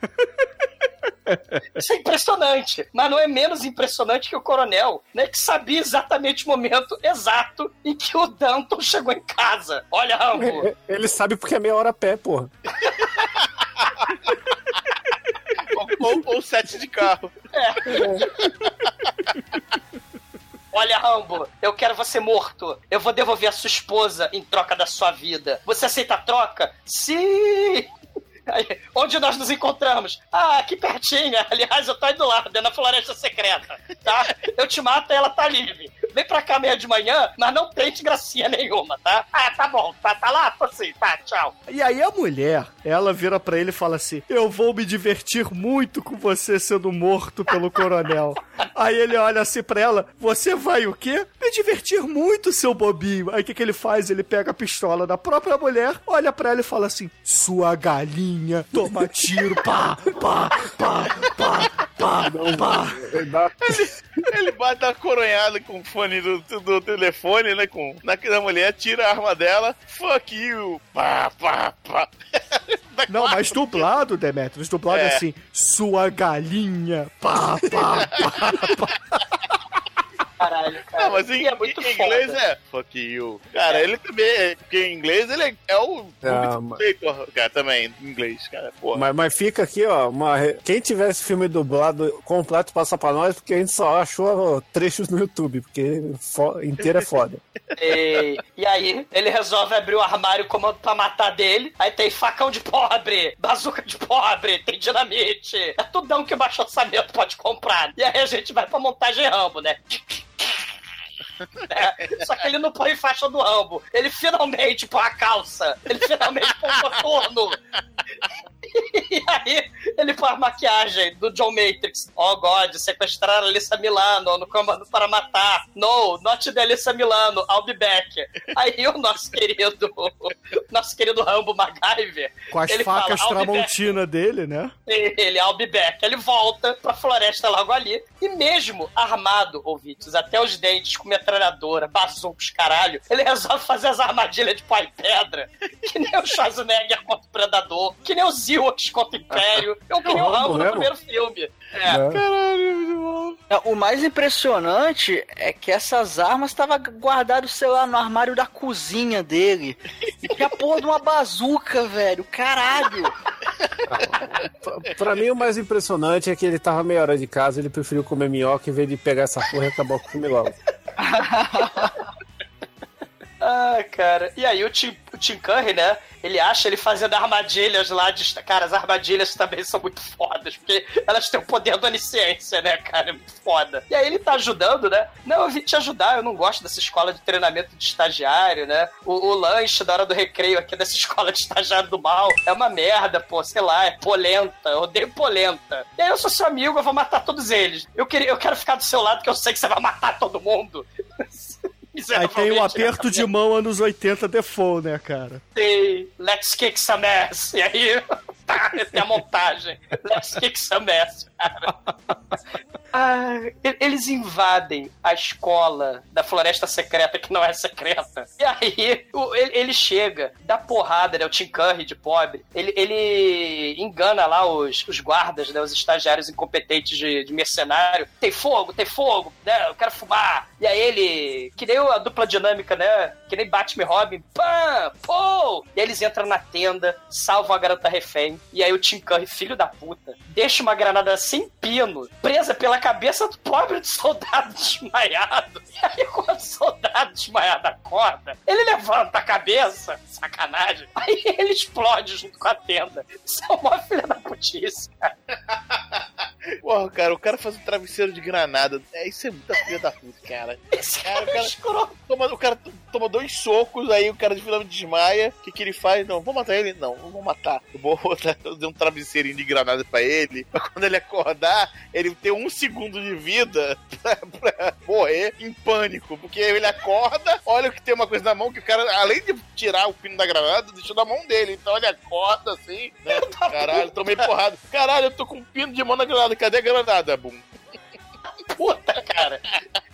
Isso é impressionante, mas não é menos impressionante que o coronel, né? Que sabia exatamente o momento exato em que o Danton chegou em casa. Olha, Rambo, Ele sabe porque é meia hora a pé, porra. Ou, ou, ou sete de carro. Olha, Rambo, eu quero você morto. Eu vou devolver a sua esposa em troca da sua vida. Você aceita a troca? Sim! Aí, onde nós nos encontramos? Ah, aqui pertinho. Aliás, eu tô aí do lado, é na floresta secreta, tá? Eu te mato e ela tá livre. Vem pra cá meia de manhã, mas não tente gracinha nenhuma, tá? Ah, tá bom. Tá, tá lá? Tô sim. Tá, tchau. E aí a mulher, ela vira pra ele e fala assim: Eu vou me divertir muito com você sendo morto pelo coronel. aí ele olha assim pra ela: Você vai o quê? Me divertir muito, seu bobinho. Aí o que, que ele faz? Ele pega a pistola da própria mulher, olha pra ela e fala assim: Sua galinha, toma tiro, pá, pá, pá, pá, pá, pá. Ele Ele bate a coronhada com o fone do, do telefone, né? Com, na, na mulher, tira a arma dela. Fuck you. Pá, pá, pá. Não, mas dublado, Demetrius, dublado é assim: Sua galinha, pá, pá, pá. Caralho, cara. Não, mas em, é muito em inglês foda. é fuck you. Cara, ele também, é- porque em inglês ele é, é o Ah, mas- Victor, cara, também, em inglês, cara, porra. Mas, mas fica aqui, ó. Uma... Quem tiver esse filme dublado completo, passa pra nós, porque a gente só achou ó, trechos no YouTube, porque fo... inteiro é foda. E, e aí, ele resolve abrir o armário, comando pra matar dele. Aí tem facão de pobre, bazuca de pobre, tem dinamite. É tudão que o baixo orçamento pode comprar. E aí a gente vai pra montagem Rambo, né? É, só que ele não põe faixa do Rambo. Ele finalmente põe a calça. Ele finalmente põe o coturno. E aí, ele a maquiagem do John Matrix. Oh, God, sequestrar a Alissa Milano no comando para matar. No, not the Alissa Milano, I'll be back. Aí o nosso querido, nosso querido Rambo MacGyver, Com as facas fala. Tramontina dele, né? Ele, I'll be back. Ele volta pra floresta logo ali. E mesmo armado, ouvintes, até os dentes, com metralhadora, bazucos, caralho, ele resolve fazer as armadilhas de pau e pedra. Que nem o Schwarzenegger contra o Predador, que nem os Contra o Império, ou que nem o Rambo no primeiro filme. É. Né? É, O mais impressionante é que essas armas estavam guardadas, sei lá, no armário da cozinha dele. E que a porra de uma bazuca, velho. Caralho. Pra- Pra mim, o mais impressionante é que ele tava meia hora de casa, ele preferiu comer minhoca em vez de pegar essa porra e acabar com o filme logo. Ah, cara. E aí o Tim, o Tim Curry, né? Ele acha ele fazendo armadilhas lá de. Cara, as armadilhas também são muito fodas, porque elas têm o poder da onisciência, né, cara? É muito foda. E aí ele tá ajudando, né? Não, eu vim te ajudar, eu não gosto dessa escola de treinamento de estagiário, né? O, o lanche da hora do recreio aqui dessa escola de estagiário do mal é uma merda, pô, sei lá, é polenta, eu odeio polenta. E aí eu sou seu amigo, eu vou matar todos eles. Eu, queria, eu quero ficar do seu lado, porque eu sei que você vai matar todo mundo. Aí tem o aperto de mão anos 80 default, né, cara? Tem Let's Kick Some Ass. E aí, tá, tem a montagem. Let's Kick Some Ass, cara. Ah, eles invadem a escola da Floresta Secreta, que não é secreta. E aí, o- ele, ele chega, dá porrada, né? O Tim Curry de pobre. Ele, ele engana lá os, os guardas, né? Os estagiários incompetentes de, de mercenário. Tem fogo, tem fogo, né? Eu quero fumar. E aí ele, que nem a dupla dinâmica, né? Que nem Batman Robin. Pam! Pô! E aí eles entram na tenda, salvam a garota refém. E aí o Tim Curry, filho da puta, deixa uma granada sem pino, presa pela cabeça do pobre do soldado desmaiado. E aí quando o soldado desmaiado acorda, ele levanta a cabeça, sacanagem. Aí ele explode junto com a tenda. Isso é uma filha da putice, cara. Porra, cara, o cara faz um travesseiro de granada. É, isso é muita filha da puta, cara. Esse Cara, cara o é cara-. Toma, o cara toma dois socos, aí o cara de finalmente desmaia. O que, que ele faz? Não, vou matar ele? Não, não vou matar. Eu vou botar eu dei um travesseirinho de granada pra ele. Pra quando ele acordar, ele ter um segundo de vida pra, pra morrer em pânico. Porque ele acorda, olha que tem uma coisa na mão que o cara, além de tirar o pino da granada, deixou na mão dele. Então ele acorda assim, né? Caralho, tomei porrada. Caralho, eu tô com um pino de mão na granada. Cadê a granada, Bum? Puta, cara.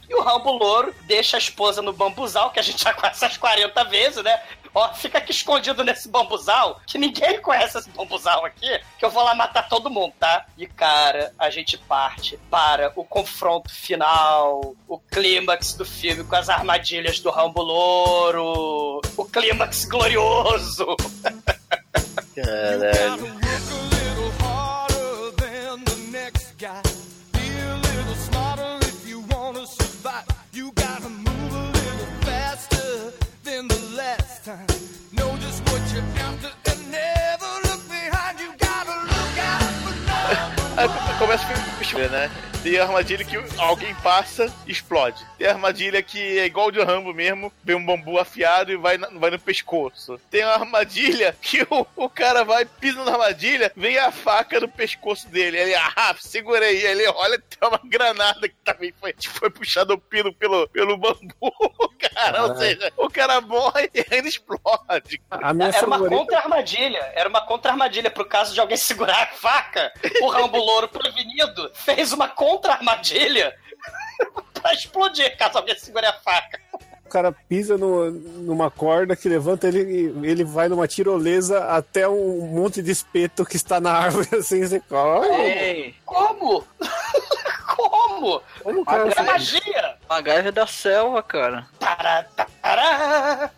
E o Rambo Louro deixa a esposa no bambuzal, que a gente já conhece essas 40 vezes, né? Ó, fica aqui escondido nesse bambuzal, que ninguém conhece esse bambuzal aqui, que eu vou lá matar todo mundo, tá? E, cara, a gente parte para o confronto final, o clímax do filme com as armadilhas do Rambo Louro, o clímax glorioso. Caralho. Começa o filme, né? Tem a armadilha que alguém passa e explode. Tem a armadilha que é igual de Rambo mesmo, vem um bambu afiado e vai, na- vai no pescoço. Tem a armadilha que o, o cara vai, pisa na armadilha, vem a faca no pescoço dele. Ele, ah, segura aí. Ele olha, tem uma granada que também foi, foi puxado o pino pelo, pelo bambu, cara. Ou Caralho. seja, o cara morre e ainda explode. A minha Era uma contra-armadilha. Era uma contra-armadilha pro caso de alguém segurar a faca. O Rambo Louro prevenido fez uma contra-armadilha pra explodir caso alguém segure a faca. O cara pisa no- numa corda que levanta ele e ele vai numa tirolesa até um monte de espeto que está na árvore assim, você corre. Ei, Como? Como? Como cara É magia! MacGyver da selva, cara. Tará, tará.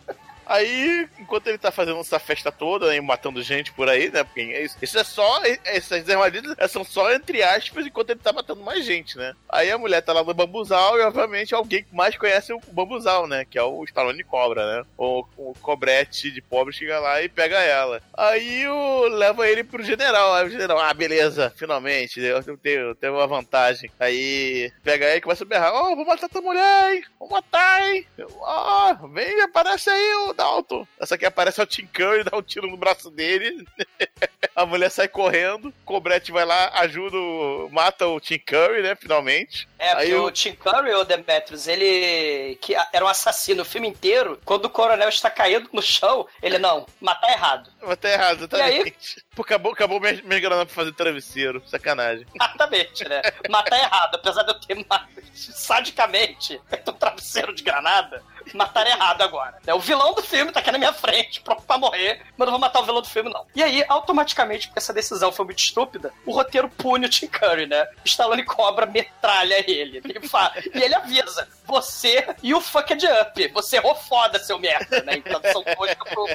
Aí, enquanto ele tá fazendo essa festa toda, né, matando gente por aí, né? Porque isso, isso é só. Essas armadilhas são só entre aspas enquanto ele tá matando mais gente, né? Aí a mulher tá lá no bambuzal e, obviamente, alguém que mais conhece o bambuzal, né? Que é o Stallone Cobra, né? O, o cobrete de pobre chega lá e pega ela. Aí o, leva ele pro general. Aí o general, ah, beleza, finalmente, eu tenho, eu tenho uma vantagem. Aí pega ele e começa a berrar: Ó, oh, vou matar tua mulher, hein? Vou matar, hein? Ó, oh, vem, aparece aí o Dalton. Essa aqui aparece o Tim Curry, dá um tiro no braço dele. a mulher sai correndo. O Cobrete vai lá, ajuda, o, mata o Tim Curry, né? Finalmente. É, porque o Tim Curry, o Demetrius, ele que era um assassino o filme inteiro. Quando o coronel está caído no chão, ele não, matar errado. Matar errado, exatamente. Pô, acabou, acabou minha, minha grana pra fazer travesseiro. Sacanagem. Exatamente, né? Matar errado. Apesar de eu ter sadicamente feito um travesseiro de granada, matar errado agora. O vilão do filme tá aqui na minha frente, pronto pra morrer, mas não vou matar o vilão do filme, não. E aí, automaticamente, porque essa decisão foi muito estúpida, o roteiro pune o Tim Curry, né? Stallone Cobra metralha ele. E, fala, e ele avisa: você e o fucked up. Você errou foda, seu merda, né? Então são coisas pro.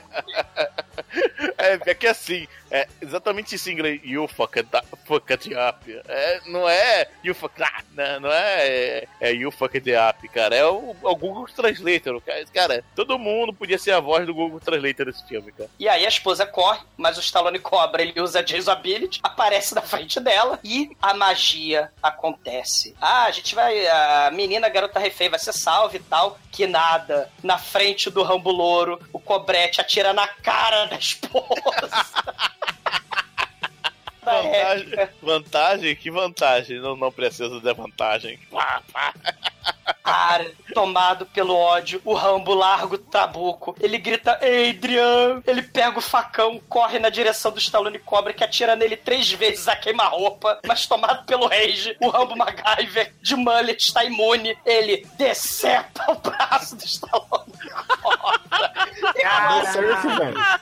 É, é que assim, é exatamente isso em inglês. You fucked, fucked up. É, não é you fucked up, né? não é, é, é you fucked up, cara. É o, é o Google Translator. Cara, todo mundo podia ser a voz do Google Translator desse filme, cara. E aí a esposa corre, mas o Stallone cobra, ele usa a Ability, aparece na frente dela e a magia acontece. Ah, a gente vai. A menina, a garota refém, vai ser salva e tal. Que nada. Na frente do Rambo Louro, o Cobrete atira na cara da esposa. Vantagem, vantagem? Que vantagem? Não, não precisa de vantagem. Pá, pá. Cara, tomado pelo ódio, o Rambo larga o tabuco. Ele grita, Adrian! Ele pega o facão, corre na direção do Stallone Cobra, que atira nele três vezes a queima-roupa. Mas tomado pelo rage, o Rambo MacGyver, de mullet, está imune. Ele decepa o braço do Stallone Cobra.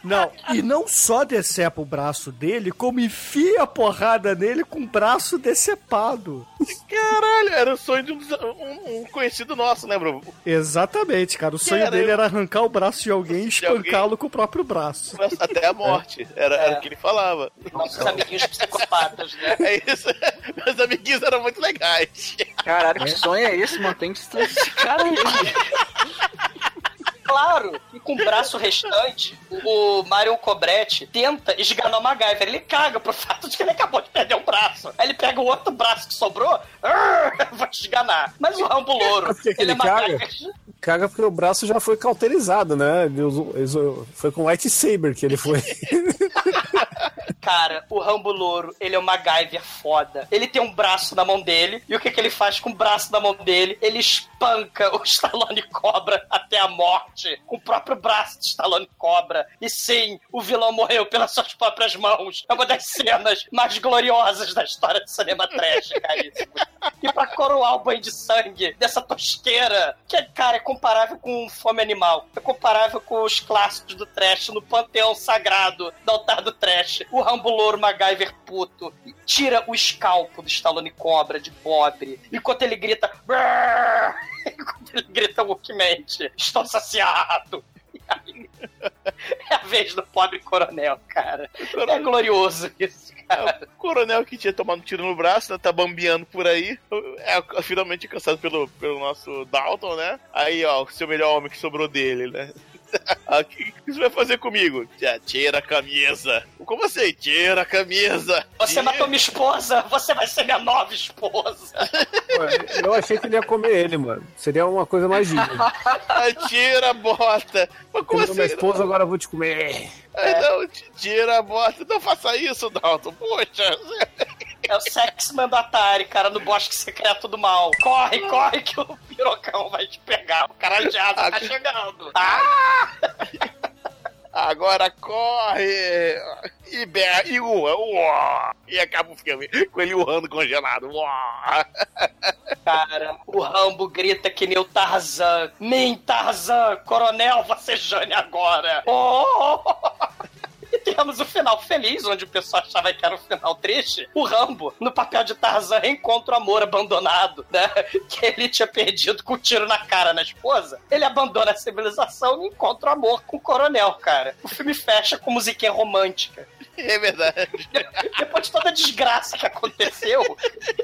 Não, e não só decepa o braço dele, como enfia a porrada nele com o braço decepado. Caralho, era o sonho de um, um, um conhecido nosso, né, bro? Exatamente, cara. O sonho era dele eu... era arrancar o braço de alguém e espancá-lo com o próprio braço. Até a morte. É. Era, é. era o que ele falava. Nossos amiguinhos psicopatas, né? É isso. Meus amiguinhos eram muito legais. Caralho, que sonho é esse, mano? Tem que estar esse cara aí. Claro, e com o braço restante, o Mario Cobretti tenta esganar o MacGyver. Ele caga pro fato de que ele acabou de perder um braço. Aí ele pega o outro braço que sobrou, vai esganar. Mas o Rambo Louro, ele, ele é caga? Caga porque o braço já foi cauterizado, né? Foi com White Saber que ele foi. Cara, o Rambo Louro, ele é um MacGyver foda. Ele tem um braço na mão dele, e o que, que ele faz com o braço na mão dele? Ele espanca o Stallone Cobra até a morte, com o próprio braço de Stallone Cobra. E sim, o vilão morreu pelas suas próprias mãos. É uma das cenas mais gloriosas da história do cinema trash, caríssimo. E pra coroar o banho de sangue dessa tosqueira, que, cara, é comparável com Fome Animal, é comparável com os clássicos do trash no panteão sagrado do altar do trash. O Rambo Louro MacGyver puto tira o escalpo do Stallone Cobra de pobre, enquanto ele grita enquanto ele grita loucamente, estou saciado. É a vez do pobre coronel, cara. É glorioso isso. É, o coronel que tinha tomado um tiro no braço, né, tá bambeando por aí. É finalmente cansado pelo, pelo nosso Dalton, né? Aí, ó, o seu melhor homem que sobrou dele, né? O que, você vai fazer comigo? Tira a camisa. Como assim? Tira a camisa. Você tira. matou minha esposa, você vai ser minha nova esposa. Eu achei que ele ia comer ele, mano. Seria uma coisa mais digna. tira a bota. Mas como assim? minha esposa, agora eu vou te comer. É. Não, tira a bota. Não faça isso, Dalton. Poxa. É o sexo mandatário, cara, no bosque secreto do mal. Corre, corre que o pirocão vai te pegar. O cara já tá chegando. Ah! Agora corre! E, berra, e urra, E acaba o filme com ele urrando congelado. Uá. Cara, o Rambo grita que nem o Tarzan. Nem Tarzan! Coronel, você Jane agora! Oh! Temos o final feliz, onde o pessoal achava que era o final triste. O Rambo, no papel de Tarzan, reencontra o amor abandonado, né? Que ele tinha perdido com o um tiro na cara na esposa. Ele abandona a civilização e encontra o amor com o coronel, cara. O filme fecha com musiquinha romântica. É verdade. Depois de toda a desgraça que aconteceu,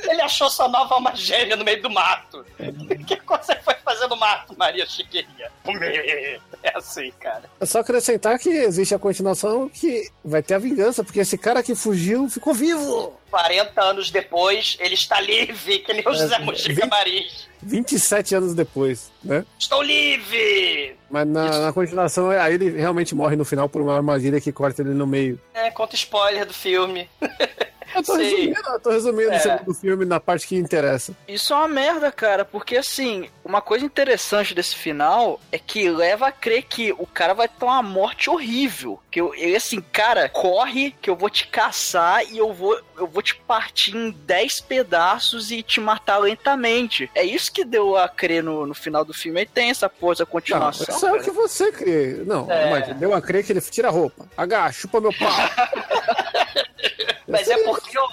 ele achou sua nova alma gêmea no meio do mato. O que você foi no mato, Maria Chiquinha? É assim, cara. É só acrescentar que existe a continuação que vai ter a vingança, porque esse cara que fugiu ficou vivo. 40 anos depois, ele está livre, que nem o José Mujica Maris. 27 anos depois, né? Estou livre! Mas na, na, continuação, aí ele realmente morre no final por uma armadilha que corta ele no meio. É, conta spoiler do filme. Eu tô Sim. resumindo, eu tô resumindo é. o segundo filme na parte que interessa. Isso é uma merda, cara, porque assim, uma coisa interessante desse final é que leva a crer que o cara vai ter uma morte horrível. Que eu, ele assim, cara, corre que eu vou te caçar e eu vou, eu vou te partir em 10 pedaços e te matar lentamente. É isso que deu a crer no, no final do filme. Aí tem essa porra, continuação. Não, isso é o que você crê. Não, é. mas deu a crer que ele tira a roupa. H, chupa meu pau. Mas é porque, o,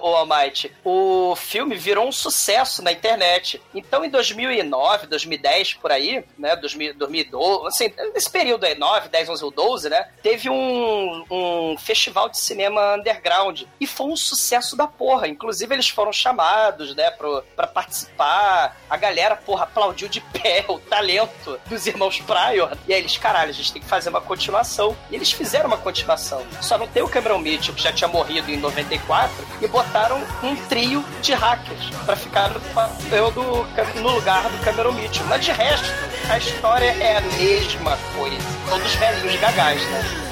o Almighty, o filme virou um sucesso na internet. Então, em 2009, 2010, por aí, né, 2000, 2012, assim, nesse período aí, 9, 10, 11 ou 12, né, teve um, um festival de cinema underground. E foi um sucesso da porra. Inclusive, eles foram chamados, né, pro, pra participar. A galera, porra, aplaudiu de pé o talento dos irmãos Pryor. E aí eles, caralho, a gente tem que fazer uma continuação. E eles fizeram uma continuação. Só não tem o Cameron Mitchell, que já tinha morrido em 94 e botaram um trio de hackers para ficar no do, no lugar do Cameron Mitchell. Mas de resto, a história é a mesma coisa. Todos velhinhos gagás, né?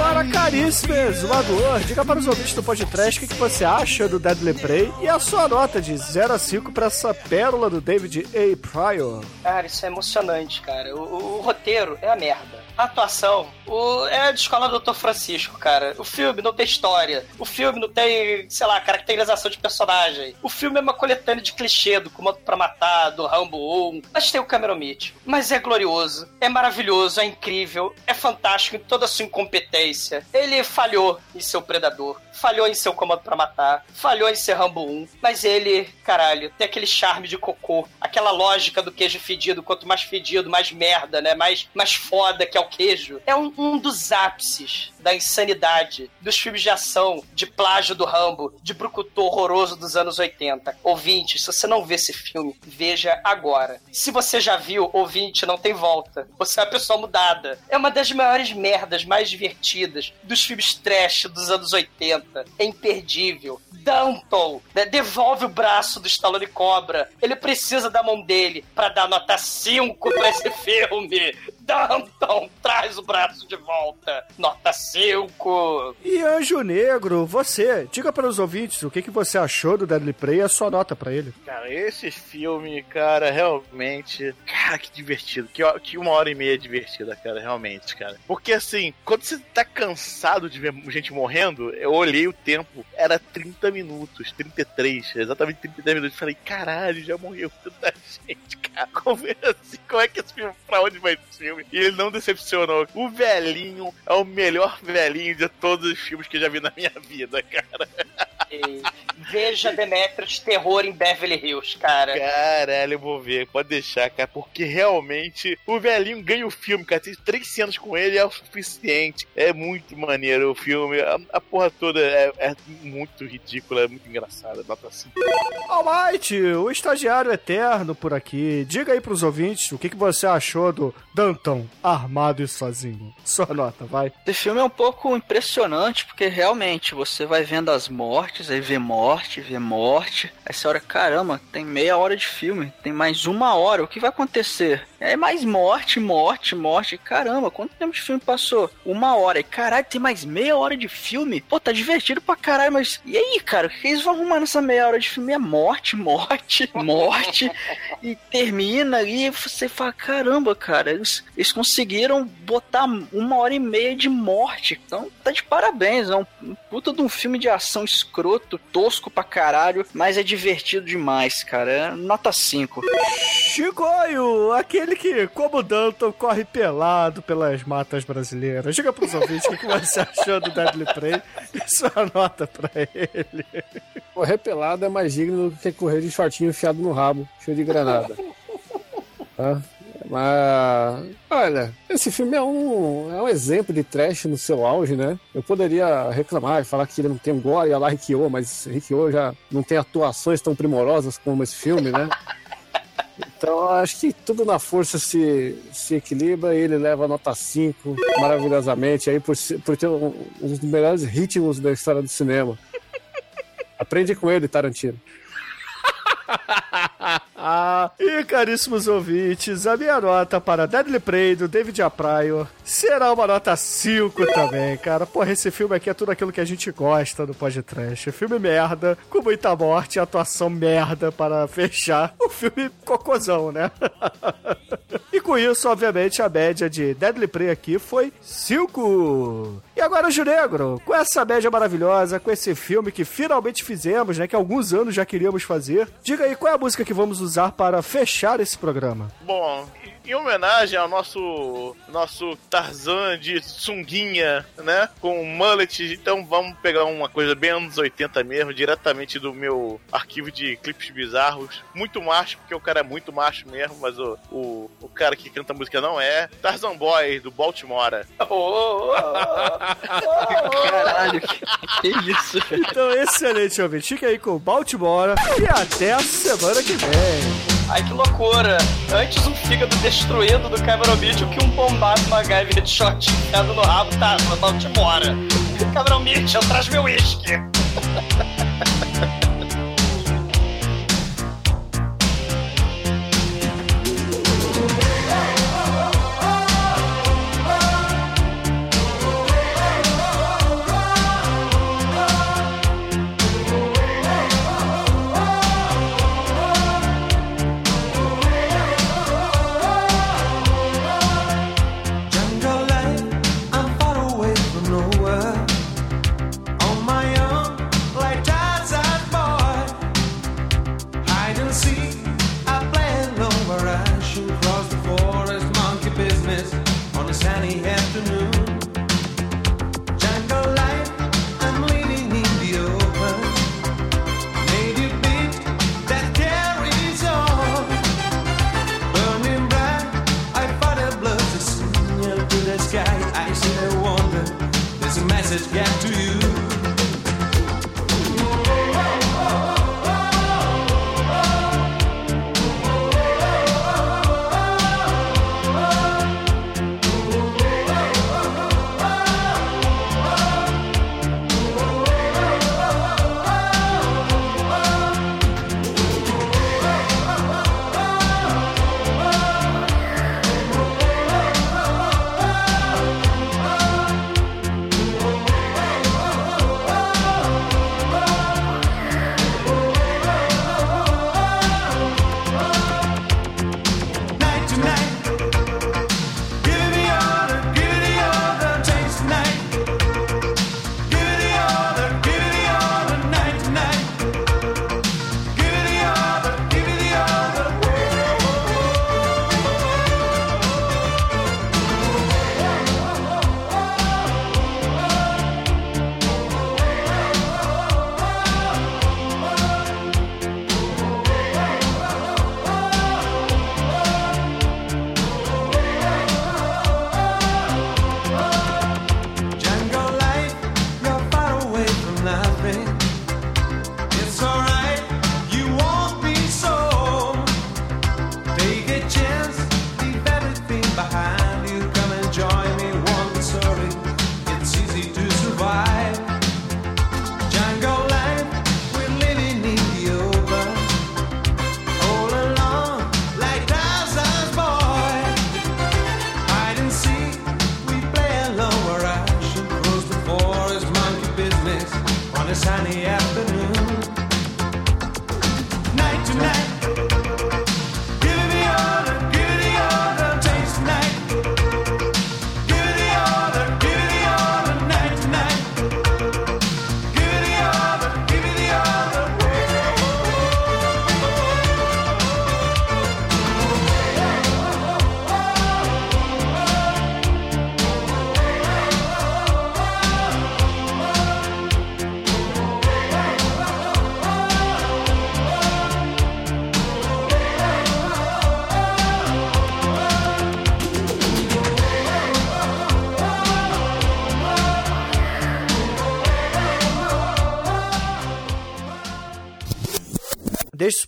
Agora, caríssimo exumador, diga para os ouvintes do podcast o que, que você acha do Deadly Prey e a sua nota de 0 a 5 para essa pérola do David A. Pryor. Cara, isso é emocionante, cara. O, o, o roteiro é a merda. Atuação o, é de escola do Dr. Francisco, cara. O filme não tem história. O filme não tem, sei lá, caracterização de personagem. O filme é uma coletânea de clichê do Comando pra Matar, do Rambo 1. Mas tem o Cameron Mitchell. Mas é glorioso, é maravilhoso, é incrível, é fantástico em toda a sua incompetência. Ele falhou em seu predador falhou em seu comando para matar, falhou em ser Rambo 1, mas ele, caralho, tem aquele charme de cocô, aquela lógica do queijo fedido, quanto mais fedido, mais merda, né? Mais, mais foda que é o queijo. É um, um dos ápices da insanidade dos filmes de ação, de plágio do Rambo, de brucutu horroroso dos anos 80. Ouvinte, se você não vê esse filme, veja agora. Se você já viu, ouvinte, não tem volta. Você é uma pessoa mudada. É uma das maiores merdas mais divertidas dos filmes trash dos anos 80 é imperdível. Danton né, devolve o braço do Stallone Cobra. Ele precisa da mão dele para dar nota 5 pra esse filme. Danton, traz o braço de volta. Nota 5. E Anjo Negro, você, diga para os ouvintes o que, que você achou do Deadly Prey e a sua nota para ele. Cara, esse filme, cara, realmente. Cara, que divertido. Que, que uma hora e meia divertida, cara, realmente, cara. Porque assim, quando você tá cansado de ver gente morrendo, eu olhei o tempo, era 30 minutos, 33, exatamente 33 minutos. Falei, caralho, já morreu tanta gente, cara. Como é, assim? Como é que esse filme, pra onde vai esse filme? E ele não decepcionou. O velhinho é o melhor velhinho de todos os filmes que eu já vi na minha vida, cara. Veja Demetrius Terror em Beverly Hills, cara. Caralho, eu vou ver, pode deixar, cara, porque realmente o velhinho ganha o filme, cara. Tem três cenas com ele é o suficiente. É muito maneiro o filme. A, a porra toda é, é, muito ridícula, é muito engraçada. Nota assim. Almighty, o estagiário eterno por aqui. Diga aí pros ouvintes o que, que você achou do Danton armado e sozinho. Sua nota, vai. Esse filme é um pouco impressionante, porque realmente você vai vendo as mortes, aí vê morte ver morte. Você olha, caramba, tem meia hora de filme, tem mais uma hora, o que vai acontecer? É mais morte, morte, morte. Caramba, quanto tempo de filme passou? Uma hora. E caralho, tem mais meia hora de filme? Pô, tá divertido pra caralho, mas. E aí, cara, o que eles vão arrumar nessa meia hora de filme? É morte, morte, morte. e termina ali, você fala, caramba, cara, eles, eles conseguiram botar uma hora e meia de morte. Então, tá de parabéns. É um puta de um filme de ação escroto, tosco pra caralho, mas é divertido demais, cara. É nota 5. Chicoio, aquele que, como Danton, corre pelado pelas matas brasileiras. Diga pros ouvintes o que você achou do Deadly Prey e sua nota pra ele. Correr pelado é mais digno do que correr de shortinho enfiado no rabo, cheio de granada. Tá? Mas, olha, esse filme é um, é um exemplo de trash no seu auge, né? Eu poderia reclamar e falar que ele não tem gore, e lá Rikyo, mas Rikyo já não tem atuações tão primorosas como esse filme, né? Então, acho que tudo na força se, se equilibra e ele leva a nota 5 maravilhosamente aí por, por ter um, um dos melhores ritmos da história do cinema. Aprende com ele, Tarantino. Ah, e caríssimos ouvintes, a minha nota para Deadly Prey do David Apraio será uma nota 5 também, cara. Porra, esse filme aqui é tudo aquilo que a gente gosta do podcast. Filme merda, com muita morte e atuação merda para fechar o filme cocôzão, né? e com isso, obviamente, a média de Deadly Prey aqui foi 5. E agora, Junegro, com essa média maravilhosa, com esse filme que finalmente fizemos, né? Que há alguns anos já queríamos fazer, diga aí qual é a música que vamos usar para fechar esse programa. Bom, em homenagem ao nosso nosso Tarzan de sunguinha, né? Com mullet, então vamos pegar uma coisa bem anos 80 mesmo, diretamente do meu arquivo de clipes bizarros. Muito macho, porque o cara é muito macho mesmo, mas o, o, o cara que canta música não é. Tarzan Boy, do Baltimore. Oh, oh, oh, Caralho, que, que isso? Então, excelente, ouvinte. Fica aí com Baltimore e até a semana que vem. Ai, que loucura. Antes um fígado destruído do Cameron Mitchell que um bombado MacGyver de short enfiado no rabo. Tá, vamos embora. Cameron Mitchell, traz meu uísque.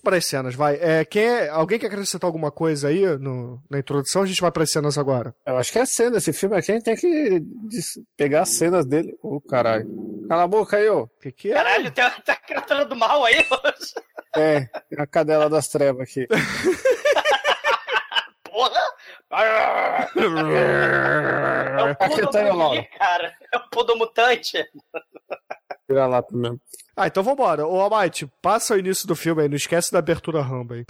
para as cenas, vai. É, quem é, alguém quer acrescentar alguma coisa aí no, na introdução? A gente vai para as cenas agora. Eu acho que é cena. Esse filme aqui a gente tem que pegar as cenas dele. Ô, caralho. Cala a boca aí, ô. O que, que é? Caralho, tem uma- tá criatura do mal aí, hoje. É, a cadela das trevas aqui. Porra! É pudo tá aí, Laura. mutante, cara. É o pudo mutante. Vira lá mesmo. Ah, então vambora. Ô, Almighty, passa o início do filme aí. Não esquece da abertura Rambo aí.